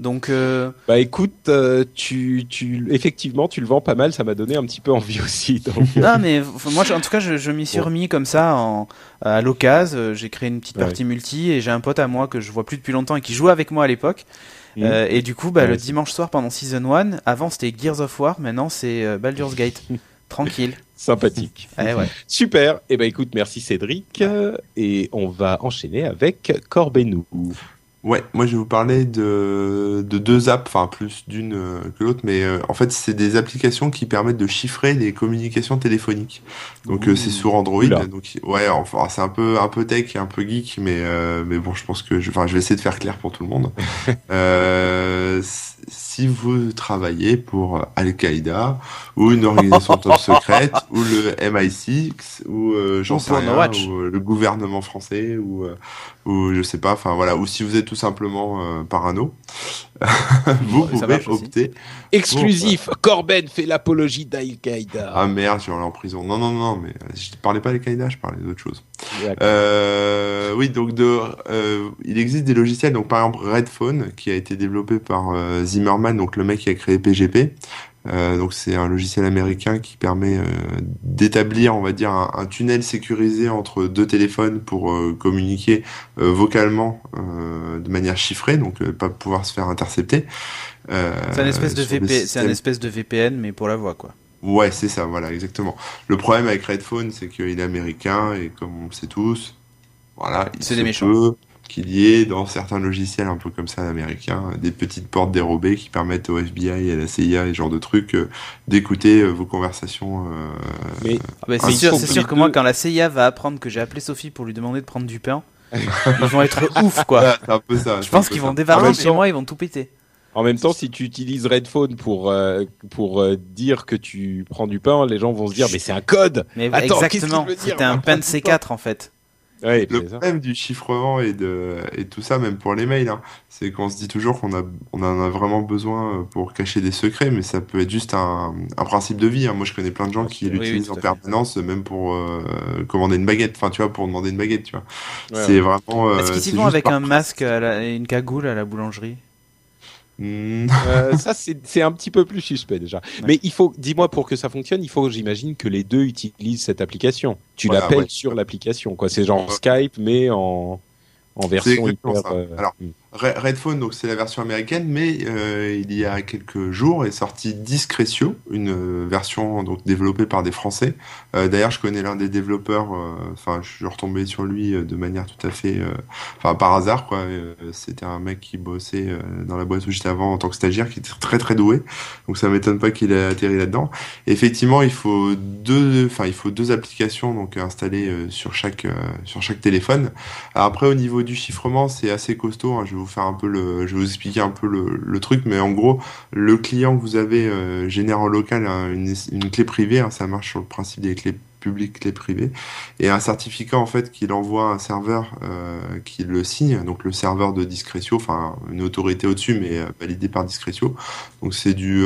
B: Donc euh,
A: Bah écoute, euh, tu, tu, effectivement, tu le vends pas mal, ça m'a donné un petit peu envie aussi. donc,
B: non mais moi en tout cas je, je m'y suis remis comme ça en, à l'occasion. Euh, J'ai créé une petite
A: Ouais.
B: partie multi et j'ai un pote à moi que je vois plus depuis longtemps et qui jouait avec moi à l'époque. Euh, et du coup, bah,
A: Ouais,
B: le dimanche soir pendant Season 1, avant c'était Gears of War, maintenant c'est Baldur's Gate. Tranquille.
A: sympathique.
B: Eh ouais.
A: Super. Et ben écoute, merci Cédric. Et on va enchaîner avec Corbenou.
C: Ouais, moi je vais vous parler de, de deux apps, enfin plus d'une euh, que l'autre, mais euh, en fait c'est des applications qui permettent de chiffrer les communications téléphoniques. Donc euh, c'est sur Android,
A: Oula.
C: donc ouais, enfin c'est un peu un peu tech un peu geek, mais euh, mais bon je pense que je, enfin je vais essayer de faire clair pour tout le monde. si vous travaillez pour Al-Qaïda ou une organisation top secrète ou le MI6 ou euh, j'en sais rien, ou euh, le gouvernement français ou euh, ou je sais pas, enfin voilà, ou si vous êtes tout simplement euh, parano, vous
B: ça
C: pouvez opter.
A: Exclusif. Corben fait l'apologie d'Al-Qaïda.
C: Ah merde, je vais aller en prison. Non non non, mais euh, je parlais pas d'Al-Qaïda, je parlais d'autre chose. Euh, oui, donc de, euh, il existe des logiciels, donc par exemple Redphone, qui a été développé par euh, Zimmerman, donc le mec qui a créé PGP. Euh, donc c'est un logiciel américain qui permet euh, d'établir, on va dire, un, un tunnel sécurisé entre deux téléphones pour euh, communiquer vocalement de manière chiffrée, donc pas pouvoir se faire intercepter.
B: C'est un espèce de c'est un espèce VPN mais pour la voix quoi.
C: Ouais, c'est ça, voilà, exactement. Le problème avec Redphone, c'est qu'il est américain et comme on le sait tous, voilà, il
B: C'est des méchants.
C: peut qu'il y ait dans certains logiciels un peu comme ça américains des petites portes dérobées qui permettent au FBI et à la CIA et ce genre de trucs euh, d'écouter euh, vos conversations. euh,
A: Mais
B: Ah bah,
C: Ah,
B: c'est sûr, sûr que moi quand la CIA va apprendre que j'ai appelé Sophie pour lui demander de prendre du pain, ils vont être ouf quoi.
C: voilà, c'est un peu ça.
B: Je pense qu'ils vont débarquer chez moi, ils vont tout péter.
A: en même temps, si tu utilises Redphone pour euh, pour euh, dire que tu prends du pain, les gens vont se dire mais c'est un code.
B: Mais
A: Attends,
B: exactement, c'était un
A: pain.
B: C4 en fait.
A: Ouais,
C: Le
A: ça.
C: problème du chiffrement et de et tout ça, même pour les mails, hein, c'est qu'on se dit toujours qu'on a on en a vraiment besoin euh, pour cacher des secrets, mais ça peut être juste un, un principe de vie. hein. Moi, je connais plein de gens qui
B: Oui,
C: l'utilisent en permanence, même pour euh, commander une baguette. Enfin, tu vois, pour demander une baguette, tu vois.
A: Ouais,
C: c'est vraiment. euh,
B: Est-ce qu'ils vont avec un masque à la- et une cagoule à la boulangerie?
C: Hmm,
A: Euh, ça, c'est un petit peu plus suspect déjà. Mais il faut, dis-moi, pour que ça fonctionne, il faut, j'imagine, que les deux utilisent cette application. Tu
C: Voilà,
A: l'appelles
C: ouais.
A: sur l'application, quoi. C'est genre. Skype, mais en, en version hyper.
C: ça.
A: euh,
C: Alors,
A: hmm.
C: Re- Redphone, donc c'est la version américaine, mais euh, il y a quelques jours est sorti Discretio, une euh, version donc développée par des Français. Euh, D'ailleurs, je connais l'un des développeurs. euh, Enfin, je suis retombé sur lui euh, de manière tout à fait, enfin par hasard quoi. C'était un mec qui bossait dans la boîte où j'étais avant en tant que stagiaire, qui était très très doué. Donc ça m'étonne pas qu'il ait atterri là-dedans. Effectivement, il faut deux, enfin il faut deux applications donc installées sur chaque sur chaque téléphone. Alors après, au niveau du chiffrement, c'est assez costaud. hein. Je vous faire un peu le, je vais vous expliquer un peu le, le truc, mais en gros, le client que vous avez euh, génère en local hein, une, une clé privée. hein. ça marche sur le principe des clés publiques, clés privées, et un certificat en fait qu'il envoie à un serveur euh, qui le signe, donc le serveur de Discretio, enfin une autorité au-dessus, mais euh, validé par Discretio. Donc c'est du,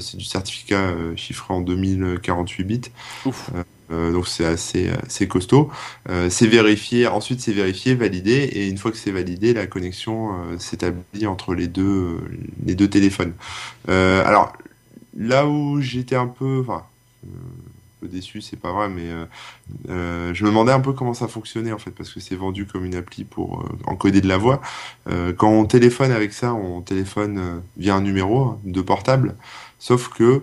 C: c'est du certificat chiffré en 2048 bits.
B: Ouf.
C: Euh, donc c'est assez, costaud. Euh, c'est vérifié, ensuite c'est vérifié, validé, et une fois que c'est validé, la connexion euh, s'établit entre les deux, les deux téléphones. Alors là où j'étais un peu, enfin, un peu déçu, c'est pas vrai, mais je me demandais un peu comment ça fonctionnait en fait, parce que c'est vendu comme une appli pour encoder de la voix. Quand on téléphone avec ça, on téléphone via un numéro hein, de portable, sauf que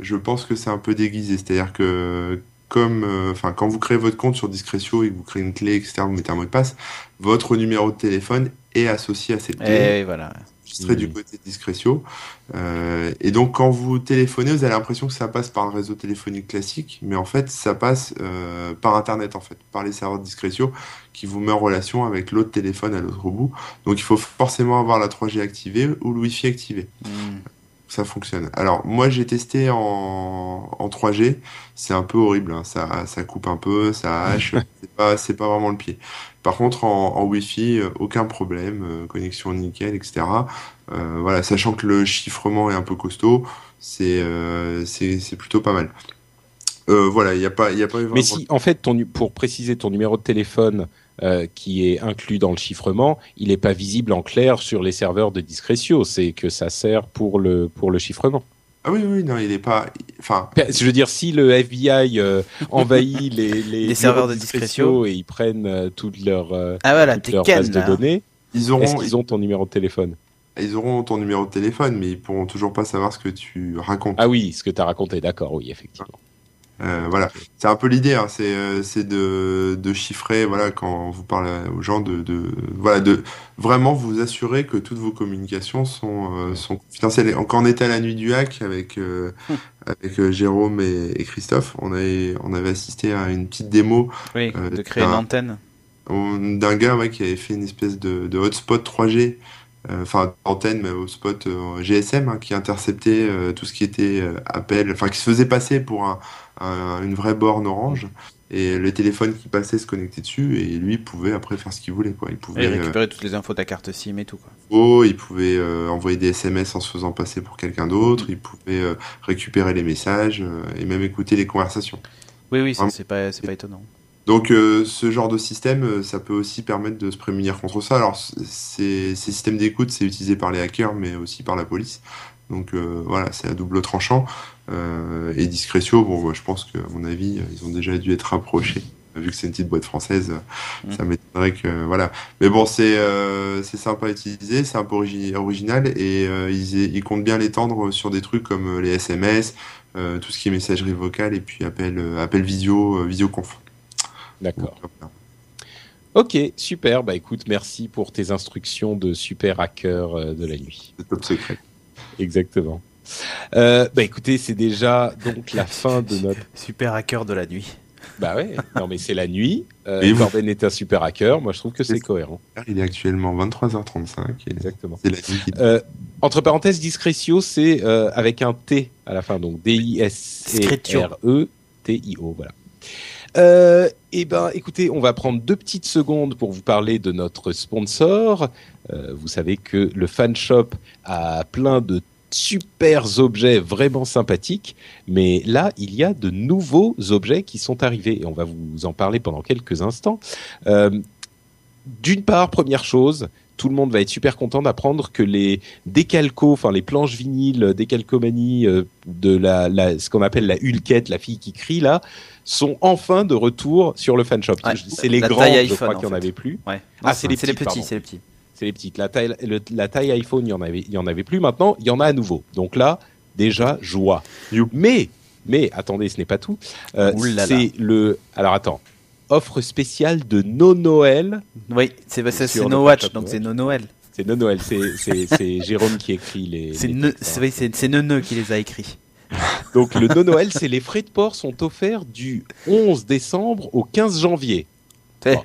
C: je pense que c'est un peu déguisé. C'est-à-dire que comme, euh, enfin, quand vous créez votre compte sur Discretio et que vous créez une clé, etc., vous mettez un mot de passe, votre numéro de téléphone est associé à cette clé.
B: Et Eh, voilà.
C: enregistré du côté de Discretio. Euh, et donc, quand vous téléphonez, vous avez l'impression que ça passe par un réseau téléphonique classique, mais en fait, ça passe euh, par Internet, en fait, par les serveurs de Discretio, qui vous met en relation avec l'autre téléphone à l'autre bout. Donc, il faut forcément avoir la 3G activée ou le Wi-Fi activé.
B: Hmm.
C: Ça fonctionne. Alors, moi, j'ai testé en, en 3G. C'est un peu horrible. hein. Ça, ça coupe un peu, ça hache. c'est pas, c'est pas vraiment le pied. Par contre, en, en Wi-Fi, euh, aucun problème. euh, connexion nickel, etc. Euh, voilà, sachant que le chiffrement est un peu costaud, c'est, euh, c'est, plutôt pas mal. Voilà, il n'y a pas, il y a pas eu
A: Mais si, en fait, ton, pour préciser ton numéro de téléphone euh, qui est inclus dans le chiffrement, il n'est pas visible en clair sur les serveurs de Discretio. C'est que ça sert pour le, pour le chiffrement.
C: Ah oui, oui, non, il est pas. Enfin,
A: Je veux dire, si le FBI euh, envahit les, les,
B: Les serveurs de Discretio.
A: et ils prennent euh, toutes leurs, euh,
B: Ah voilà,
A: bases de données,
C: ils
A: est-ce
C: auront,
A: qu'ils ont ton numéro de téléphone?
C: Ils auront ton numéro de téléphone, mais ils pourront toujours pas savoir ce que tu racontes.
A: Ah oui, ce que tu as raconté, d'accord, oui, effectivement.
C: Euh, voilà, c'est un peu l'idée, hein, c'est euh, c'est de, de chiffrer, voilà, quand vous parlez aux gens, de, de voilà, de vraiment vous assurer que toutes vos communications sont euh, sont confidentielles. Quand on était à la nuit du hack avec euh, avec Jérôme et, et Christophe, on avait on avait assisté à une petite démo
B: Oui, de créer une
C: un-
B: antenne.
C: d'un gars ouais, qui avait fait une espèce de, de hotspot 3G, euh, enfin antenne, mais hotspot euh, GSM, hein, qui interceptait euh, tout ce qui était euh, appel, enfin qui se faisait passer pour un, un- une vraie borne orange. Et le téléphone qui passait se connectait dessus et lui pouvait après faire ce qu'il voulait quoi. Il
B: Et
C: pouvait euh,
B: récupérer toutes les infos de ta carte SIM et tout quoi.
C: oh, il pouvait euh, envoyer des SMS en se faisant passer pour quelqu'un d'autre, il pouvait euh, récupérer les messages et même écouter les conversations.
B: Oui, oui, c'est pas, c'est pas étonnant.
C: Donc ce genre de système, ça peut aussi permettre de se prémunir contre ça. Alors ces systèmes d'écoute, c'est utilisé par les hackers, mais aussi par la police. Donc voilà, c'est à double tranchant. Euh, et Discretio, bon, je pense qu'à mon avis, ils ont déjà dû être rapprochés. Vu que c'est une petite boîte française,
B: Mm.
C: ça m'étonnerait que voilà. Mais bon, c'est euh, c'est sympa à utiliser, c'est un peu origi- original et euh, ils, ils comptent bien l'étendre sur des trucs comme les SMS, euh, tout ce qui est messagerie vocale et puis appel appel visio, visioconf.
A: D'accord.
C: Voilà.
A: Ok, super. Bah écoute, merci pour tes instructions de super hacker de la nuit.
C: C'est top secret.
A: Exactement. Euh, bah écoutez, c'est déjà donc la fin de notre.
B: Super hacker de la nuit.
A: Bah ouais. Non mais c'est la nuit. Euh,
C: Et vous
A: Corben est un super hacker. Moi je trouve que c'est cohérent.
C: Il est actuellement 23h35 et
A: Exactement.
C: c'est la nuit qui
A: Euh, entre parenthèses, Discretio, c'est euh, avec un T à la fin, donc D-I-S-C-R-E-T-I-O, voilà. Euh, eh ben, écoutez, on va prendre deux petites secondes pour vous parler de notre sponsor. Euh, vous savez que le fan shop a plein de super objets vraiment sympathiques, mais là, il y a de nouveaux objets qui sont arrivés et on va vous en parler pendant quelques instants. Euh, D'une part, première chose, tout le monde va être super content d'apprendre que les décalcos, enfin les planches vinyles décalcomanie euh, de la, la, ce qu'on appelle la Hulkette, la fille qui crie là, sont enfin de retour sur le fan shop.
B: Ouais,
A: c'est les grands, je crois qu'il n'y en
B: fait.
A: avait plus.
B: Ouais.
A: Ah, c'est les petits,
B: c'est les petits.
A: Les petites. La taille, le- la taille iPhone, il y en avait, il y en avait plus. Maintenant, il y en a à nouveau. Donc là, déjà, joie.
C: You.
A: Mais, mais attendez, ce n'est pas tout. Euh, c'est le. Alors attends. Offre spéciale de No Noël.
B: Oui, c'est No Watch, donc
A: No
B: c'est. No Noël.
A: C'est No Noël. C'est Jérôme qui écrit les.
B: C'est c'est
A: hein.
B: Neuneu qui les a écrits.
A: Donc le No Noël, c'est les frais de port sont offerts du 11 décembre au 15 janvier.
B: Eh,
A: Bon.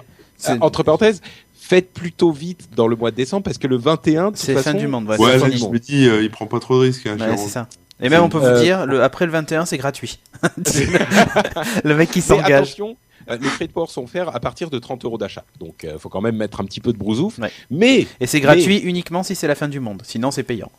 A: Euh, entre parenthèses, faites plutôt vite dans le mois de décembre parce que le 21, de toute
B: C'est la fin
A: façon,
B: du monde. ouais,
C: Ouais,
A: fin du
C: je
A: monde.
C: me dis, euh, il prend pas trop de risques. Hein,
B: Ouais,
C: Jérôme.
B: c'est ça. Et même on peut
A: Euh,
B: vous dire, le, après le 21, c'est gratuit. le mec qui s'engage.
A: attention, euh, les frais de port sont offerts à partir de 30 euros d'achat. Donc, il faut quand même mettre un petit peu de brousouf.
B: Ouais.
A: Mais,
B: Et c'est gratuit uniquement si c'est la fin du monde. Sinon, c'est payant.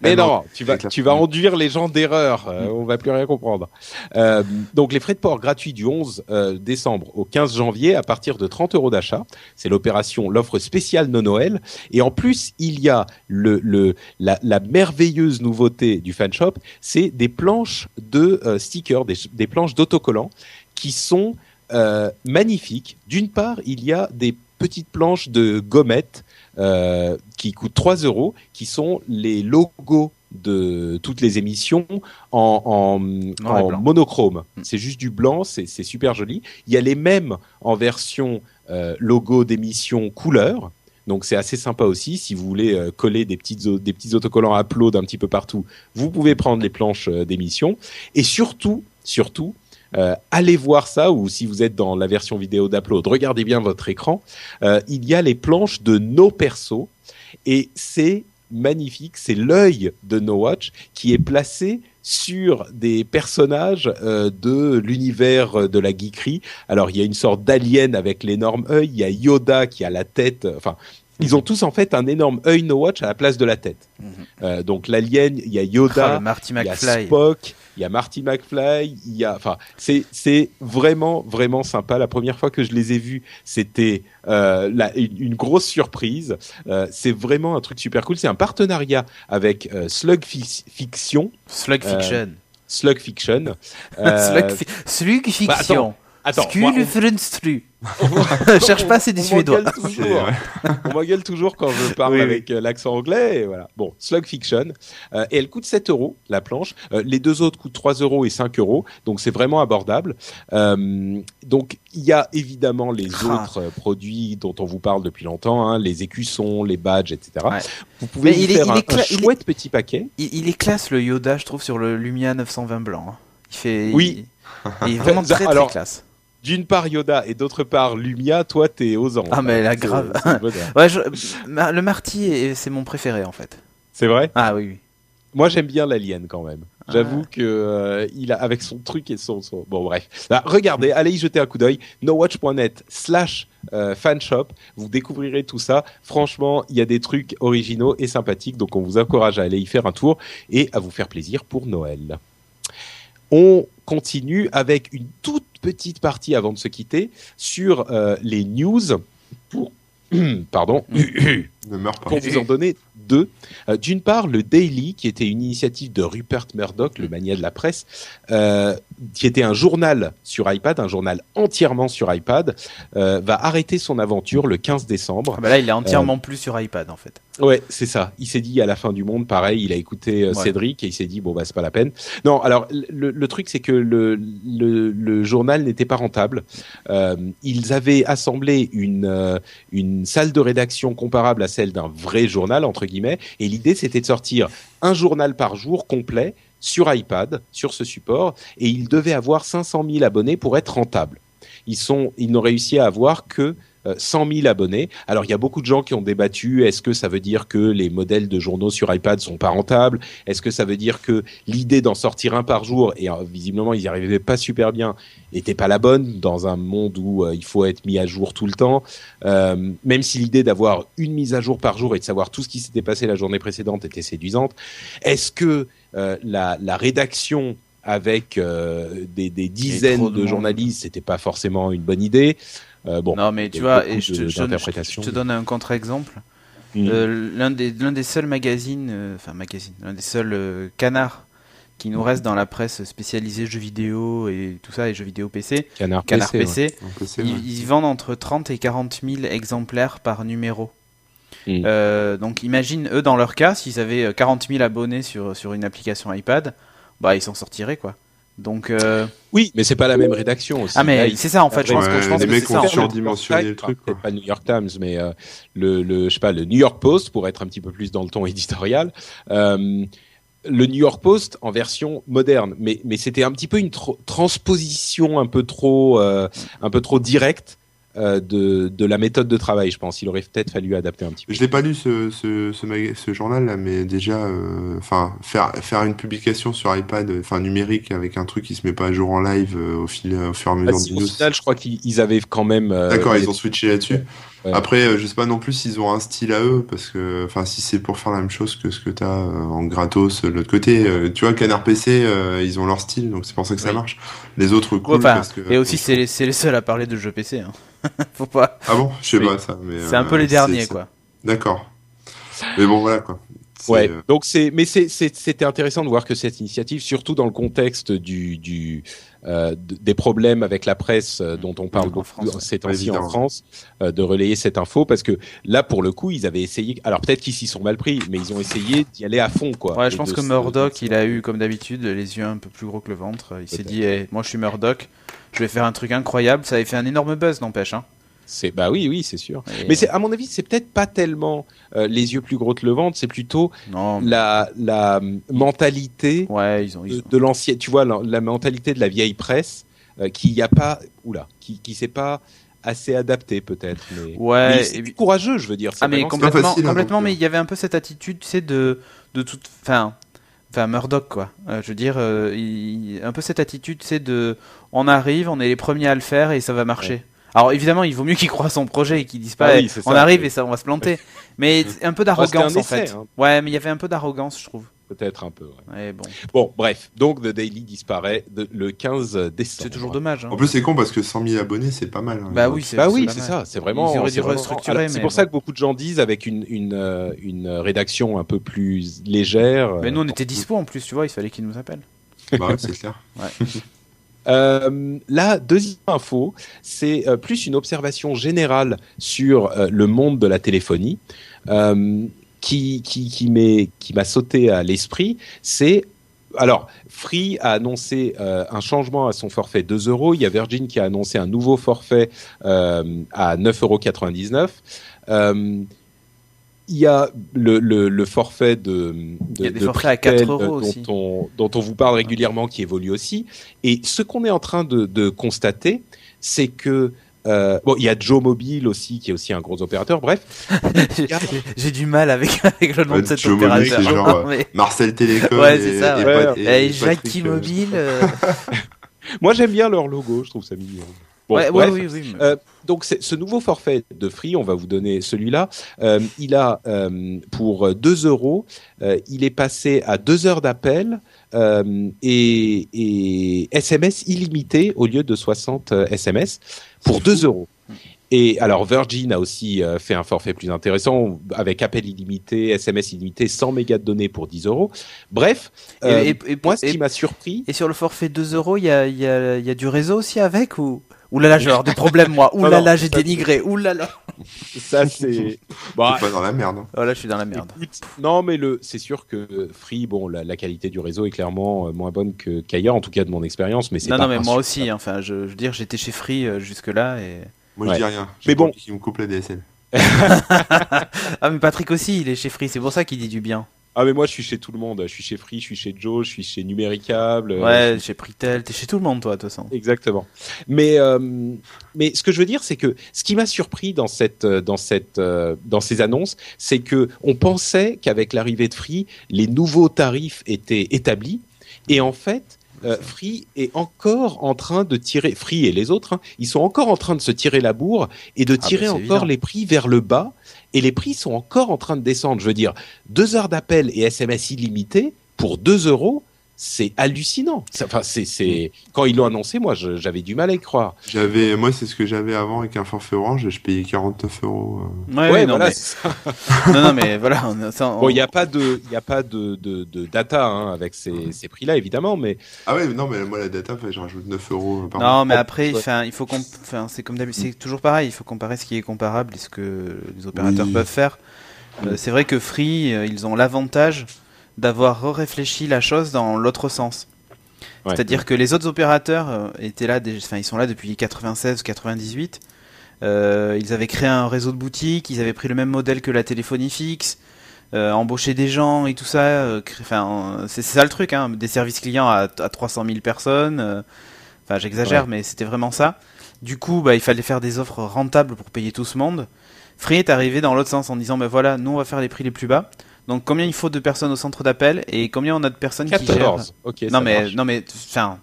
A: Mais
C: Ah
A: non,
C: non,
A: tu vas, tu vas enduire les gens d'erreur. euh, On va plus rien comprendre. Euh, donc, les frais de port gratuits du 11 euh, décembre au 15 janvier à partir de 30 euros d'achat. C'est l'opération, l'offre spéciale no Noël. Et en plus, il y a le, le, la, la merveilleuse nouveauté du fan shop, c'est des planches de euh, stickers, des, des planches d'autocollants qui sont magnifiques. D'une part, il y a des petites planches de gommettes euh, qui coûtent 3 euros, qui sont les logos de toutes les émissions en, monochrome.
B: Mm.
A: C'est juste du blanc, c'est super joli. Il y a les mêmes en version euh, logo d'émission couleur. Donc c'est assez sympa aussi. Si vous voulez euh, coller des, petites, des petits autocollants Upload un petit peu partout, vous pouvez prendre les planches euh, d'émission. Et surtout, surtout, euh, allez voir ça, ou si vous êtes dans la version vidéo d'Upload, regardez bien votre écran. Euh, il y a les planches de nos persos, et c'est magnifique. C'est l'œil de No Watch qui est placé sur des personnages euh, de l'univers de la geekerie. Alors il y a une sorte d'alien avec l'énorme œil, il y a Yoda qui a la tête, ils ont tous en fait un énorme œil No Watch à la place de la tête.
B: Mhm.
A: Euh, donc l'alien, il y a Yoda,
B: Marty
A: il y a. Spock, il y a Marty McFly, il y a, enfin, c'est c'est vraiment vraiment sympa. La première fois que je les ai vus, c'était euh, une, grosse surprise. Euh, c'est vraiment un truc super cool. C'est un partenariat avec euh, Slug Fi- Fiction,
B: Slug Fiction.
A: Slug Fiction. Euh,
B: Slug, fi- Slug Fiction.
A: attends, moi, on-
B: Cherche pas, c'est du
A: on
B: suédois.
A: on m'engueule toujours quand je parle
B: Oui,
A: avec euh, l'accent anglais. Et voilà. Bon, Slug Fiction. Euh, et elle coûte 7 euros, la planche. Euh, les deux autres coûtent 3 euros et 5 euros. Donc, c'est vraiment abordable. Euh, donc, il y a évidemment les
B: Ah.
A: autres produits dont on vous parle depuis longtemps, hein, les écussons, les badges, etc.
B: Ouais.
A: Vous pouvez
B: Mais
A: y
B: il est-
A: faire
B: il
A: un,
B: est cla-
A: un
B: il est-
A: chouette petit paquet.
B: Il, il est classe le Yoda, je trouve, sur le Lumia 920 blanc. hein. Il fait.
A: Oui.
B: Il, il est vraiment très très
A: Alors,
B: classe.
A: D'une part Yoda et d'autre part Lumia, toi, t'es aux anges.
B: Ah, mais la grave.
A: le bonheur.
B: Ouais, je- ma- le Marty, est- c'est mon préféré en fait.
A: C'est vrai?
B: Ah oui, oui.
A: Moi, j'aime bien l'alien quand même.
B: Ah.
A: J'avoue que euh, il a avec son truc et son, son... bon bref. Bah, regardez, allez y jeter un coup d'œil. nowatch.net slash euh, fanshop. Vous découvrirez tout ça. Franchement, il y a des trucs originaux et sympathiques. Donc, on vous encourage à aller y faire un tour et à vous faire plaisir pour Noël. On continue avec une toute petite partie avant de se quitter sur euh, les news pardon
C: Ne meurs pas.
A: pour vous en donner deux. Euh, D'une part, le Daily, qui était une initiative de Rupert Murdoch, le mania de la presse, euh, qui était un journal sur iPad, un journal entièrement sur iPad, euh, va arrêter son aventure le 15 décembre.
B: Ah bah là, il est entièrement plus sur iPad en fait.
A: Ouais, c'est ça. Il s'est dit à la fin du monde, pareil, il a écouté euh,
B: Ouais.
A: Cédric et il s'est dit bon bah c'est pas la peine. Non, alors le, le truc c'est que le, le, le journal n'était pas rentable. Euh, ils avaient assemblé une euh, une salle de rédaction comparable à celle d'un vrai journal entre guillemets et l'idée c'était de sortir un journal par jour complet sur iPad sur ce support et ils devaient avoir 500 000 abonnés pour être rentables. Ils sont ils n'ont réussi à avoir que 100 000 abonnés. Alors il y a beaucoup de gens qui ont débattu. Est-ce que ça veut dire que les modèles de journaux sur iPad sont pas rentables? Est-ce que ça veut dire que l'idée d'en sortir un par jour et euh, visiblement ils n'y arrivaient pas super bien était pas la bonne dans un monde où euh, il faut être mis à jour tout le temps? Euh, même si l'idée d'avoir une mise à jour par jour et de savoir tout ce qui s'était passé la journée précédente était séduisante. Est-ce que euh, la, la rédaction avec euh, des, des dizaines
B: de
A: de, journalistes, c'était pas forcément une bonne idée? Euh, bon,
B: non, mais tu
A: a
B: vois, et je te,
A: de-
B: je donne-
A: d'interprétations.
B: je te donne un contre-exemple.
A: Mm.
B: Euh, l'un des l'un des seuls magazines, euh, enfin magazines, l'un des seuls euh, canards qui nous reste dans la presse spécialisée jeux vidéo et tout ça et jeux vidéo PC,
A: Canard,
B: Canard
A: PC, ouais.
B: Ils, vendent entre 30 et 40 000 exemplaires par numéro.
A: Mm.
B: Euh, donc imagine eux dans leur cas, s'ils avaient euh, 40 000 abonnés sur sur une application iPad, bah ils s'en sortiraient quoi. Donc euh,
A: Oui, mais c'est pas la même rédaction aussi.
B: ah mais c'est ça en fait, je
A: Ouais,
B: pense que je pense
C: les
B: que
C: mecs
B: c'est
C: ont surdimensionné le truc.
A: Peut-être pas le New York Times, mais euh, le, le, je sais pas, le New York Post pour être un petit peu plus dans le ton éditorial. Euh, le New York Post en version moderne, mais mais c'était un petit peu une transposition un peu trop euh, un peu trop directe euh, de de la méthode de travail. Je pense, il aurait peut-être fallu adapter un petit peu.
C: Je l'ai pas lu ce, ce, ce, maga- ce journal là, mais déjà, euh, faire faire une publication sur iPad, enfin numérique avec un truc qui se met pas à jour en live euh, au fil au fur et à
A: Bah,
C: mesure
A: si,
C: du
A: au final, je crois qu'ils ils avaient quand même.
C: D'accord, ils ont switché là-dessus.
A: Ouais.
C: Après, euh, je sais pas non plus s'ils ont un style à eux, parce que, enfin, si c'est pour faire la même chose que ce que t'as euh, en gratos euh, de l'autre côté, tu vois, Canard PC, euh, ils ont leur style, donc c'est pour ça que ça
A: Oui.
C: marche. Les autres, cool, parce que.
B: et aussi c'est les, c'est les seuls à parler de jeux PC. Hein. Faut pas.
C: Ah bon, je sais
B: Oui.
C: pas ça, mais.
B: C'est un peu les derniers quoi.
C: D'accord. Mais bon, voilà quoi.
A: Ouais,
C: euh,
A: donc c'est, mais c'était intéressant de voir que cette initiative, surtout dans le contexte du, du euh, des problèmes avec la presse euh, dont on parle beaucoup ces temps-ci en. France, euh, de relayer cette info parce que là, pour le coup, ils avaient essayé. Alors peut-être qu'ils s'y sont mal pris, mais ils ont essayé d'y aller à fond, quoi.
B: Ouais, je pense que Murdoch, il a eu, comme d'habitude, les yeux un peu plus gros que le ventre. Il s'est dit, eh, moi je suis Murdoch, je vais faire un truc incroyable. Ça avait fait un énorme buzz, n'empêche. Hein.
A: C'est bah oui, oui, c'est sûr.
B: Et-
A: Mais c'est à mon avis, c'est peut-être pas tellement euh, les yeux plus gros que le ventre, c'est plutôt
B: Non, mais-
A: la la euh, mentalité
B: ouais, ils ont. Ils
A: de,
B: ont...
A: de l'ancienne, tu vois, la, la mentalité de la vieille presse euh, qui y a pas, oula, qui qui s'est pas assez adapté peut-être. Mais,
B: Ouais,
A: mais c'est courageux, je veux dire. c'est
B: Ah mais
C: complètement- facile, hein,
B: complètement mais
C: euh.
B: il y avait un peu cette attitude, tu sais, de, de toute, enfin, enfin Murdoch quoi. Euh, je veux dire, euh, il- un peu cette attitude, tu sais, de, on arrive, on est les premiers à le faire et ça va marcher. Alors évidemment, il vaut mieux qu'il croient à son projet et qu'il disent pas,
A: Ah oui,
B: on
A: ça.
B: arrive et ça, on va se planter. mais un peu d'arrogance en fait.
A: hein.
B: Ouais, mais il y avait un peu d'arrogance, je trouve.
A: peut-être un peu. ouais.
B: Ouais, bon,
A: Bon, bref, donc The Daily disparaît de- le 15 décembre.
B: c'est toujours dommage. hein.
C: En plus, c'est con parce que 100 000 abonnés, c'est pas mal. hein.
B: Bah oui, c'est
A: Bah oui, ça, c'est vraiment. C'est vraiment- pour
B: bon.
A: ça que beaucoup de gens disent avec une une euh, une rédaction un peu plus légère.
B: Mais nous, on
A: euh,
B: était dispo en plus, tu vois, il fallait qu'ils nous appellent.
C: Bah ouais, c'est clair.
A: Euh, la deuxième info, c'est euh, plus une observation générale sur euh, le monde de la téléphonie qui m'a sauté à l'esprit. C'est alors, Free a annoncé un changement à son forfait 2 euros. Il y a Virgin qui a annoncé un nouveau forfait à 9,99 euros. Euh, il y a le, le, le forfait de, de,
B: Il y a des
A: de
B: forfaits à
A: Pritel,
B: 4 euros
A: dont
B: aussi.
A: on, dont on vous parle régulièrement qui évolue aussi. Et ce qu'on est en train de, de constater, c'est que euh, bon, il y a Joe Mobile aussi qui est aussi un gros opérateur. Bref,
B: J'ai- J'ai du mal avec, avec le nom
C: Ouais,
B: de cet
C: Joe
B: opérateur.
C: genre, euh, Marcel Télécom.
B: Ouais,
C: et-
B: c'est ça,
C: et
A: ouais.
C: Pat- et-
B: Eh,
C: et
B: Jackie
C: Patrick, euh,
B: Mobile. euh,
A: moi j'aime bien leur logo, je trouve ça mignon. Bon,
B: ouais, ouais,
A: bref.
B: oui, oui. mais-
A: Euh, donc ce nouveau forfait de Free, on va vous donner celui-là. euh, il a euh, pour 2 euros, il est passé à 2 heures d'appel euh, et, et SMS illimité au lieu de 60 euh, SMS pour 2 euros. Et alors Virgin a aussi euh, fait un forfait plus intéressant avec appel illimité, SMS illimité, 100 mégas de données pour 10 euros. Bref,
B: Et-
A: euh,
B: et- et-
A: moi ce qui m'a surpris,
B: Et sur le forfait 2 euros, il y a, y a du réseau aussi avec ou Ouh là là, j'ai avoir des problèmes moi. Là là, j'ai dénigré. Ouh là là.
A: ça c'est... Bah,
C: pas dans la merde. hein.
B: Oh là, je suis dans la merde.
A: Écoute, non, mais le, c'est sûr que Free, bon, la, la qualité du réseau est clairement euh, moins bonne que, qu'ailleurs, en tout cas de mon expérience, mais c'est
B: Non,
A: pas
B: non, mais moi aussi. hein. Enfin, je, je veux dire, j'étais chez Free euh, jusque-là et.
C: Moi,
A: Ouais.
C: je dis rien.
A: Mais bon.
C: Qui me coupe la DSL.
B: Ah, mais Patrick aussi, il est chez Free. C'est pour ça qu'il dit du bien.
A: Ah, mais moi, je suis chez tout le monde. Je suis chez Free, je suis chez Joe, je suis chez Numéricable. euh,
B: Ouais,
A: je suis-
B: chez Pritel. T'es chez tout le monde, toi, de toute façon.
A: Exactement. Mais, euh, mais ce que je veux dire, c'est que ce qui m'a surpris dans cette, euh, dans cette, euh, dans ces annonces, c'est que on pensait qu'avec l'arrivée de Free, les nouveaux tarifs étaient établis, et en fait, euh, Free est encore en train de tirer, Free et les autres, hein, ils sont encore en train de se tirer la bourre et de
B: Ah,
A: tirer
B: bah,
A: encore
B: évident.
A: les prix vers le bas, et les prix sont encore en train de descendre. Je veux dire, deux heures d'appel et SMS illimité pour 2 euros. C'est hallucinant. Enfin, c'est, c'est quand ils l'ont annoncé, moi, je- j'avais du mal à y croire.
C: J'avais, moi, c'est ce que j'avais avant avec un forfait orange. Je payais 49 euros. euh.
B: Ouais,
A: Ouais,
B: ouais, non,
A: voilà.
B: mais...
A: ça.
B: non, non, mais voilà. on-
A: Bon, il n'y a pas de, il y a pas de, de, de data hein, avec ces, ces prix-là, évidemment, mais
C: Ah ouais, non, mais moi, la data, je rajoute 9 euros par
B: Non,
C: mois.
B: mais
A: Oh,
B: après, enfin, il faut enfin, c'est comme d'habitude, c'est toujours pareil. Il faut comparer ce qui est comparable et ce que les opérateurs
C: Oui.
B: peuvent faire. Euh, c'est vrai que Free, euh, ils ont l'avantage d'avoir réfléchi la chose dans l'autre sens.
A: Ouais.
B: C'est-à-dire que les autres opérateurs euh, étaient là, enfin, ils sont là depuis 96-98. Euh, ils avaient créé un réseau de boutiques, ils avaient pris le même modèle que la téléphonie fixe, euh, embauché des gens et tout ça. euh, Enfin, c'est c'est ça le truc, hein, des services clients à, à 300 000 personnes. Enfin, j'exagère,
A: Ouais.
B: mais c'était vraiment ça. Du coup, bah, il fallait faire des offres rentables pour payer tout ce monde. Free est arrivé dans l'autre sens en disant, bah voilà, nous on va faire les prix les plus bas. Donc combien il faut de personnes au centre d'appel et combien on a de personnes qui gèrent
A: 14. Ok.
B: non mais
A: marche.
B: non mais enfin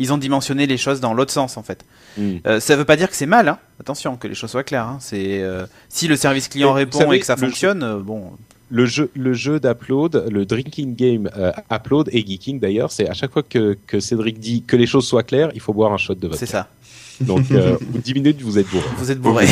B: ils ont dimensionné les choses dans l'autre sens en fait.
A: Hmm.
B: Euh, ça veut pas dire que c'est mal hein. Attention que les choses soient claires hein. C'est euh, si le service client
A: Mais
B: répond
A: savez,
B: et que ça fonctionne euh, bon
A: Le jeu, le jeu d'upload, le drinking game euh, upload et geeking d'ailleurs, c'est à chaque fois que, que Cédric dit que les choses soient claires, il faut boire un shot de vodka.
B: c'est ça.
A: Donc, euh, au bout de 10 minutes, vous êtes bourré.
B: Vous êtes bourré.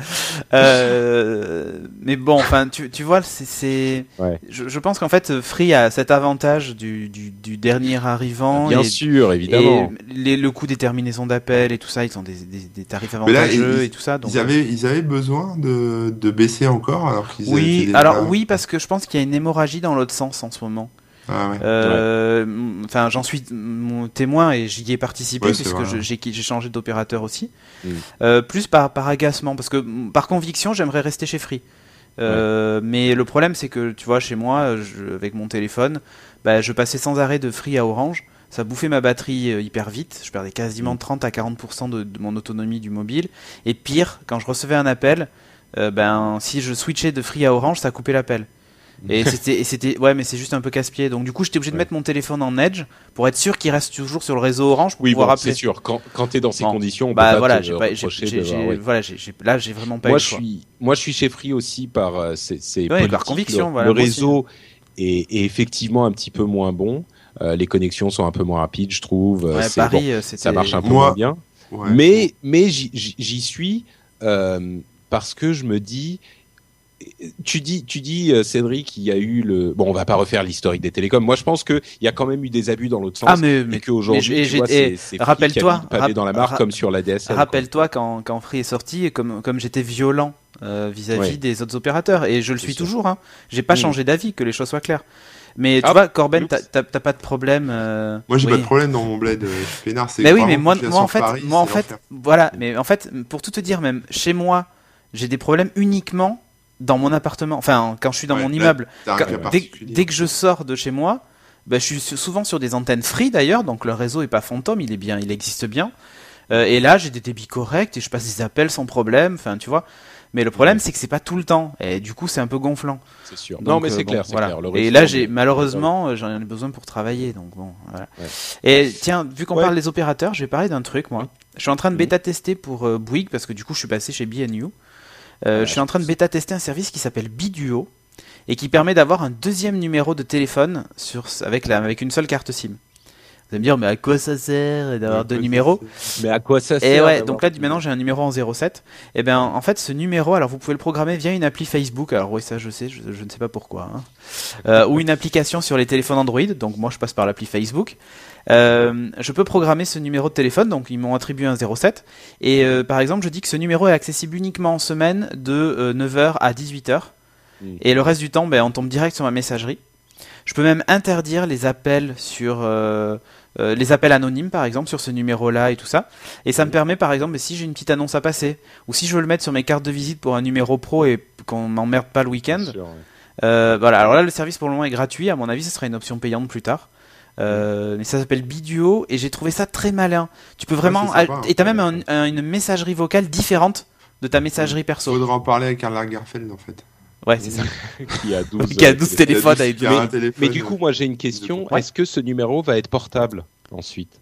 B: euh, mais bon, enfin, tu, tu vois, c'est.
A: Ouais.
B: Je, je pense qu'en fait, Free a cet avantage du, du, du dernier arrivant.
A: Bien
B: et,
A: sûr, évidemment.
B: et les, le coût des terminaisons d'appel et tout ça, ils ont des, des, des tarifs
C: là,
B: avantageux
C: ils-
B: et tout ça. Donc,
C: Ils avaient, ils avaient besoin de, de baisser encore alors qu'ils étaient
B: Oui,
C: déjà-
B: alors oui, parce que je pense qu'il y a une hémorragie dans l'autre sens en ce moment.
C: Ah ouais.
B: Euh, Enfin, j'en suis mon témoin et j'y ai participé
C: Ouais,
B: puisque j'ai changé d'opérateur aussi.
A: Mm.
B: Euh, plus par, par agacement, parce que par conviction, j'aimerais rester chez Free. Euh, Mais le problème, c'est que tu vois, chez moi, je- avec mon téléphone, bah, je passais sans arrêt de Free à Orange. Ça bouffait ma batterie hyper vite. Je perdais quasiment
A: Mm.
B: 30 à 40% de, de mon autonomie du mobile. Et pire, quand je recevais un appel, ben, si je switchais de Free à Orange, ça coupait l'appel. Et c'était, ouais, mais c'est juste un peu casse-pied. Donc du coup, j'étais obligé de
A: Ouais.
B: mettre mon téléphone en Edge pour être sûr qu'il reste toujours sur le réseau Orange pour
A: Oui,
B: pouvoir
A: bon,
B: appeler.
A: c'est sûr. Quand, quand tu es dans ces
B: Bon.
A: conditions, on
B: Bah
A: peut
B: voilà,
A: pas te
B: j'ai pas,
A: reprocher de- ouais.
B: voilà, là, j'ai vraiment pas
A: moi,
B: eu le
A: je suis, moi, je suis chez Free aussi par euh, c'est
B: Ouais, par conviction,
A: Le,
B: voilà,
A: le réseau est, est effectivement un petit peu moins bon. Euh, les connexions sont un peu moins rapides, je trouve. Euh,
B: Paris,
A: bon,
B: euh,
A: ça marche un peu
C: Moi-
A: moins bien.
C: Ouais.
A: Mais, mais j'y- suis euh, parce que je me dis. Tu dis, tu dis, euh, Cédric, il y a eu le. Bon, on va pas refaire l'historique des télécoms. Moi, je pense qu'il y a quand même eu des abus dans l'autre sens.
B: Ah mais,
A: et
B: mais
A: qu'aujourd'hui, Free
B: rappelle-toi, rap-
A: dans la mare
B: ra-
A: comme sur la DSL.
B: Rappelle-toi quand, quand Free est sorti, et comme, comme j'étais violent euh, vis-à-vis
A: Ouais.
B: des autres opérateurs, et je le suis
A: sûr.
B: toujours, hein. j'ai pas
A: Mm.
B: changé d'avis, que les choses soient claires. Mais tu
A: Ah,
B: vois, Corben, t'as pas de problème. euh,
C: Moi, j'ai
B: oui.
C: pas de problème dans mon bled, euh, je suis peinard. c'est
B: Mais oui, mais moi, moi en fait,
C: Paris,
B: moi en fait, voilà. Mais en fait, pour tout te dire, même chez moi, j'ai des problèmes uniquement dans mon appartement. Enfin, quand je suis dans
C: Ouais,
B: mon
C: là,
B: immeuble. Quand- dès, que je sors de chez moi, bah, je suis su- souvent sur des antennes free d'ailleurs, donc le réseau est pas fantôme, il est bien, il existe bien. Euh, et là, j'ai des débits corrects et je passe des appels sans problème. Enfin, tu vois. Mais le problème, c'est que c'est pas tout le temps, et du coup, c'est un peu gonflant.
A: C'est sûr.
B: Donc,
A: non, mais
B: euh,
A: c'est
B: bon,
A: clair,
B: voilà.
A: clair.
B: Et là, j'ai malheureusement, euh, j'en ai besoin pour travailler, donc bon, voilà.
A: Ouais.
B: Et tiens, vu qu'on
A: Ouais.
B: parle des opérateurs, je vais parler d'un truc, moi. Je suis en train de
A: Mhm.
B: bêta tester pour euh, Bouygues parce que du coup, je suis passé chez BNU. Euh, je suis en train de bêta tester un service qui s'appelle Biduo et qui permet d'avoir un deuxième numéro de téléphone sur avec la avec une seule carte SIM. Vous allez me dire, mais à quoi ça sert d'avoir deux numéros
A: Mais à quoi ça
B: et
A: sert
B: ouais,
A: d'avoir-
B: donc là maintenant j'ai un numéro en 07. Et ben en fait ce numéro, alors vous pouvez le programmer via une appli Facebook. Alors oui ça je sais, je, je ne sais pas pourquoi. hein. Euh, ou une application sur les téléphones Android. Donc moi je passe par l'appli Facebook. Euh, je peux programmer ce numéro de téléphone. Donc ils m'ont attribué un 07. Et euh, par exemple je dis que ce numéro est accessible uniquement en semaine de euh, 9h à 18h.
A: Mm.
B: Et le reste du temps, ben, on tombe direct sur ma messagerie. Je peux même interdire les appels sur euh, euh, les appels anonymes par exemple sur ce numéro-là et tout ça. Et ça me permet par exemple si j'ai une petite annonce à passer ou si je veux le mettre sur mes cartes de visite pour un numéro pro et qu'on m'emmerde pas le week-end.
A: Bien sûr, ouais.
B: Euh, voilà. Alors là le service pour le moment est gratuit. À mon avis, ce sera une option payante plus tard. Euh, mais ça s'appelle Biduo et j'ai trouvé ça très malin. Tu peux vraiment
C: c'est sympa,
B: et t'as même un- un- une messagerie vocale différente de ta messagerie perso.
C: Faudra en parler avec Karl Lagerfeld en fait.
B: Ouais, c'est ça.
A: Qui a 12,
B: Qui a
A: euh,
B: 12
A: téléphones.
B: téléphones
C: un téléphone,
A: Mais du coup, moi, j'ai une question. Est-ce que ce numéro va être portable ensuite?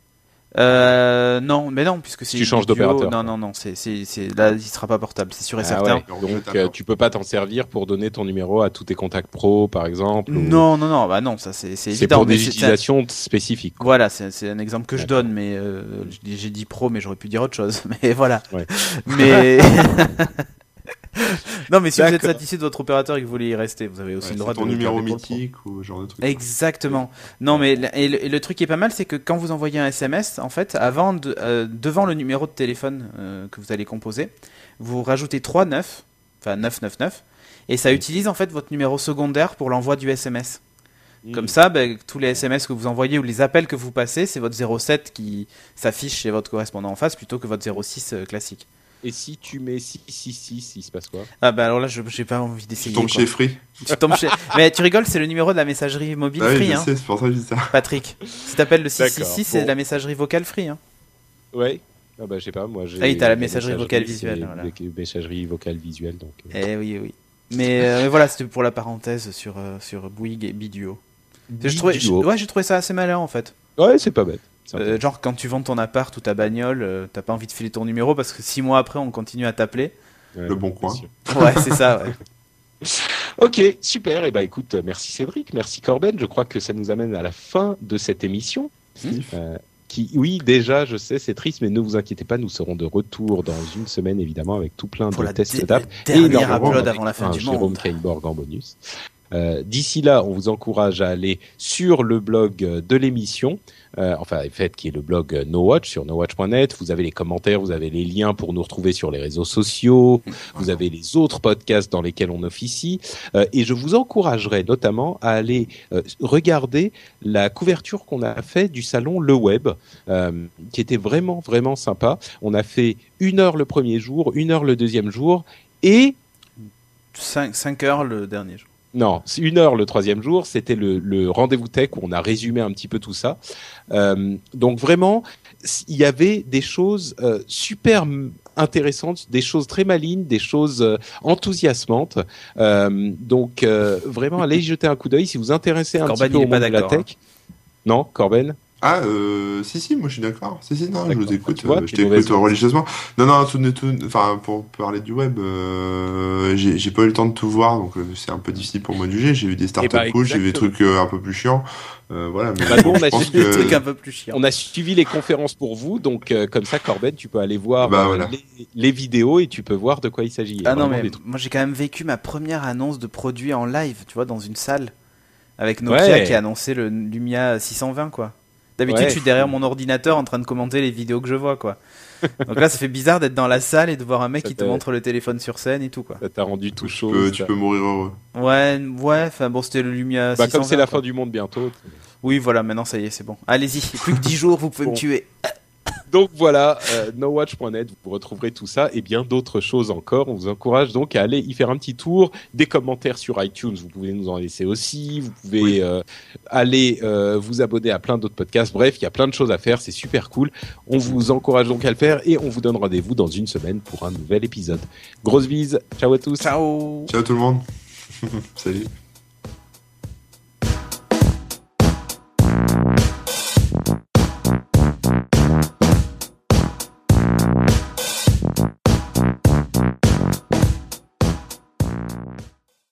B: Euh, non, mais non, puisque c'est
A: Tu changes d'opérateur,
B: Non, non, non, c'est, c'est, c'est- là, il sera pas portable, c'est sûr et
A: Ah
B: certain.
A: ouais. Donc, euh, tu peux pas t'en servir pour donner ton numéro à tous tes contacts pro, par exemple ou-
B: Non, non, non, bah non, ça c'est, c'est
A: C'est
B: évident.
A: pour
B: mais
A: des
B: c'est-
A: utilisations spécifiques. quoi.
B: Voilà, c'est, c'est un exemple que je donne, mais euh, j'ai j'ai dit pro, mais j'aurais pu dire autre chose. Mais voilà.
A: Ouais.
B: Mais non, mais si vous êtes satisfait de votre opérateur et que vous voulez y rester, vous avez aussi
C: Ouais,
B: le droit de
C: ton
B: le
C: numéro mythique ou ce genre de truc.
B: Exactement. Non, mais le- et le, et le truc qui est pas mal, c'est que quand vous envoyez un SMS, en fait, avant de, euh, devant le numéro de téléphone euh, que vous allez composer, vous rajoutez 3 9, enfin 999, et ça utilise en fait votre numéro secondaire pour l'envoi du SMS. Comme ça, ben, tous les SMS que vous envoyez ou les appels que vous passez, c'est votre 07 qui s'affiche chez votre correspondant en face plutôt que votre 06 euh, classique.
A: Et si tu mets 666, il se passe quoi
B: Ah bah alors là, je j'ai pas envie
C: Tu
B: d'essayer.
C: tombes
B: quoi.
C: chez Free.
B: Tu tombes chez- Mais tu rigoles, c'est le numéro de la messagerie mobile
C: Ah oui,
B: free, hein,
C: c'est pour ça que je dis ça.
B: Patrick. Si t'appelles le 666,
A: D'accord,
B: c'est
A: bon.
B: la messagerie vocale free. Hein.
A: Ouais. Ah bah je sais pas, moi j'ai.
B: Ah oui, t'as la messagerie vocale visuelle, voilà.
A: la Messagerie vocale visuelle, donc. euh,
B: Eh oui, oui. Mais, euh, mais voilà, c'était pour la parenthèse sur, euh, sur Bouygues et Biduo. Je trouvais, je-
A: Biduo.
B: ouais, j'ai trouvé ça assez malin en fait.
A: Ouais, c'est pas bête.
B: Euh, genre, quand tu vends ton appart ou ta bagnole, euh, t'as pas envie de filer ton numéro parce que six mois après, on continue à t'appeler.
A: Ouais,
C: Le bon coin.
B: Ouais, c'est ça, ouais.
A: Ok, super. Et bah écoute, euh, merci Cédric, merci Corben. Je crois que ça nous amène à la fin de cette émission. Euh, qui, oui, déjà, je sais, c'est triste, mais ne vous inquiétez pas, nous serons de retour dans une semaine, évidemment, avec tout plein
B: Pour
A: de
B: la
A: tests d'app.
B: dernière
A: énormément
B: upload
A: avec
B: avant la fin
A: un
B: du
A: Jérôme
B: monde.
A: Kainborg en bonus. Euh, D'ici là, on vous encourage à aller sur le blog euh, de l'émission, euh, enfin, en fait, qui est le blog euh, NoWatch sur nowatch.net. Vous avez les commentaires, vous avez les liens pour nous retrouver sur les réseaux sociaux, vous avez les autres podcasts dans lesquels on officie, et je vous encouragerai notamment à aller regarder la couverture qu'on a fait du salon Le Web, qui était vraiment vraiment sympa. On a fait une heure le premier jour, une heure le deuxième jour, et
B: 5, heures le dernier jour.
A: Non, c'est une heure le troisième jour, c'était le, le rendez-vous tech où on a résumé un petit peu tout ça. Euh, donc vraiment, il y avait des choses euh, super intéressantes, des choses très malines, des choses euh, enthousiasmantes. Euh, donc euh, vraiment, allez jeter un coup d'œil si vous intéressez un
B: Corben,
A: petit peu au monde de la
B: d'accord, hein.
A: tech. Non, Corben?
C: Ah, euh, si, si, moi je suis d'accord. Si, si, non, je vous écoute.
A: Vois,
C: euh, je t'écoute religieusement. Non, non, tout, tout, enfin, pour parler du web, euh, j'ai j'ai pas eu le temps de tout voir, donc c'est un peu difficile pour moi de juger. J'ai vu des startups
A: bah,
C: cool, j'ai vu des
A: exactement.
C: trucs euh, un peu plus chiants. Euh, voilà, mais
A: Bah, nous, on a suivi
B: Le truc
C: que.
B: un peu plus chiant.
A: On a suivi les conférences pour vous, donc euh, comme ça, Corben, tu peux aller voir
C: Bah,
A: euh,
C: voilà.
A: les, les vidéos et tu peux voir de quoi il s'agit.
B: Ah non, mais
A: des
B: moi j'ai quand même vécu ma première annonce de produit en live, tu vois, dans une salle. Avec Nokia
A: Ouais.
B: qui a annoncé le Lumia 620, quoi. D'habitude,
A: Ouais.
B: je suis derrière mon ordinateur en train de commenter les vidéos que je vois, quoi. Donc là, ça fait bizarre d'être dans la salle et de voir un mec
A: Ça
B: qui te montre le téléphone sur scène et tout, quoi.
A: Ça t'a rendu tout
C: Tu
A: chaud.
C: peux, tu peux mourir heureux.
B: Ouais, ouais, enfin bon, c'était le Lumia
A: Bah,
B: 620.
A: comme c'est la
B: quoi.
A: fin du monde bientôt.
B: Oui, voilà, maintenant ça y est, c'est bon. Allez-y, plus que 10 jours, vous pouvez
A: Bon.
B: me tuer.
A: Donc voilà, euh, nowatch.net, vous retrouverez tout ça et bien d'autres choses encore. On vous encourage donc à aller y faire un petit tour. Des commentaires sur iTunes, vous pouvez nous en laisser aussi. Vous pouvez
C: Oui.
A: euh, aller euh, vous abonner à plein d'autres podcasts. Bref, il y a plein de choses à faire, c'est super cool. On vous encourage donc à le faire et on vous donne rendez-vous dans une semaine pour un nouvel épisode. Grosse bise, ciao à tous.
B: Ciao
C: Ciao tout le monde. Salut.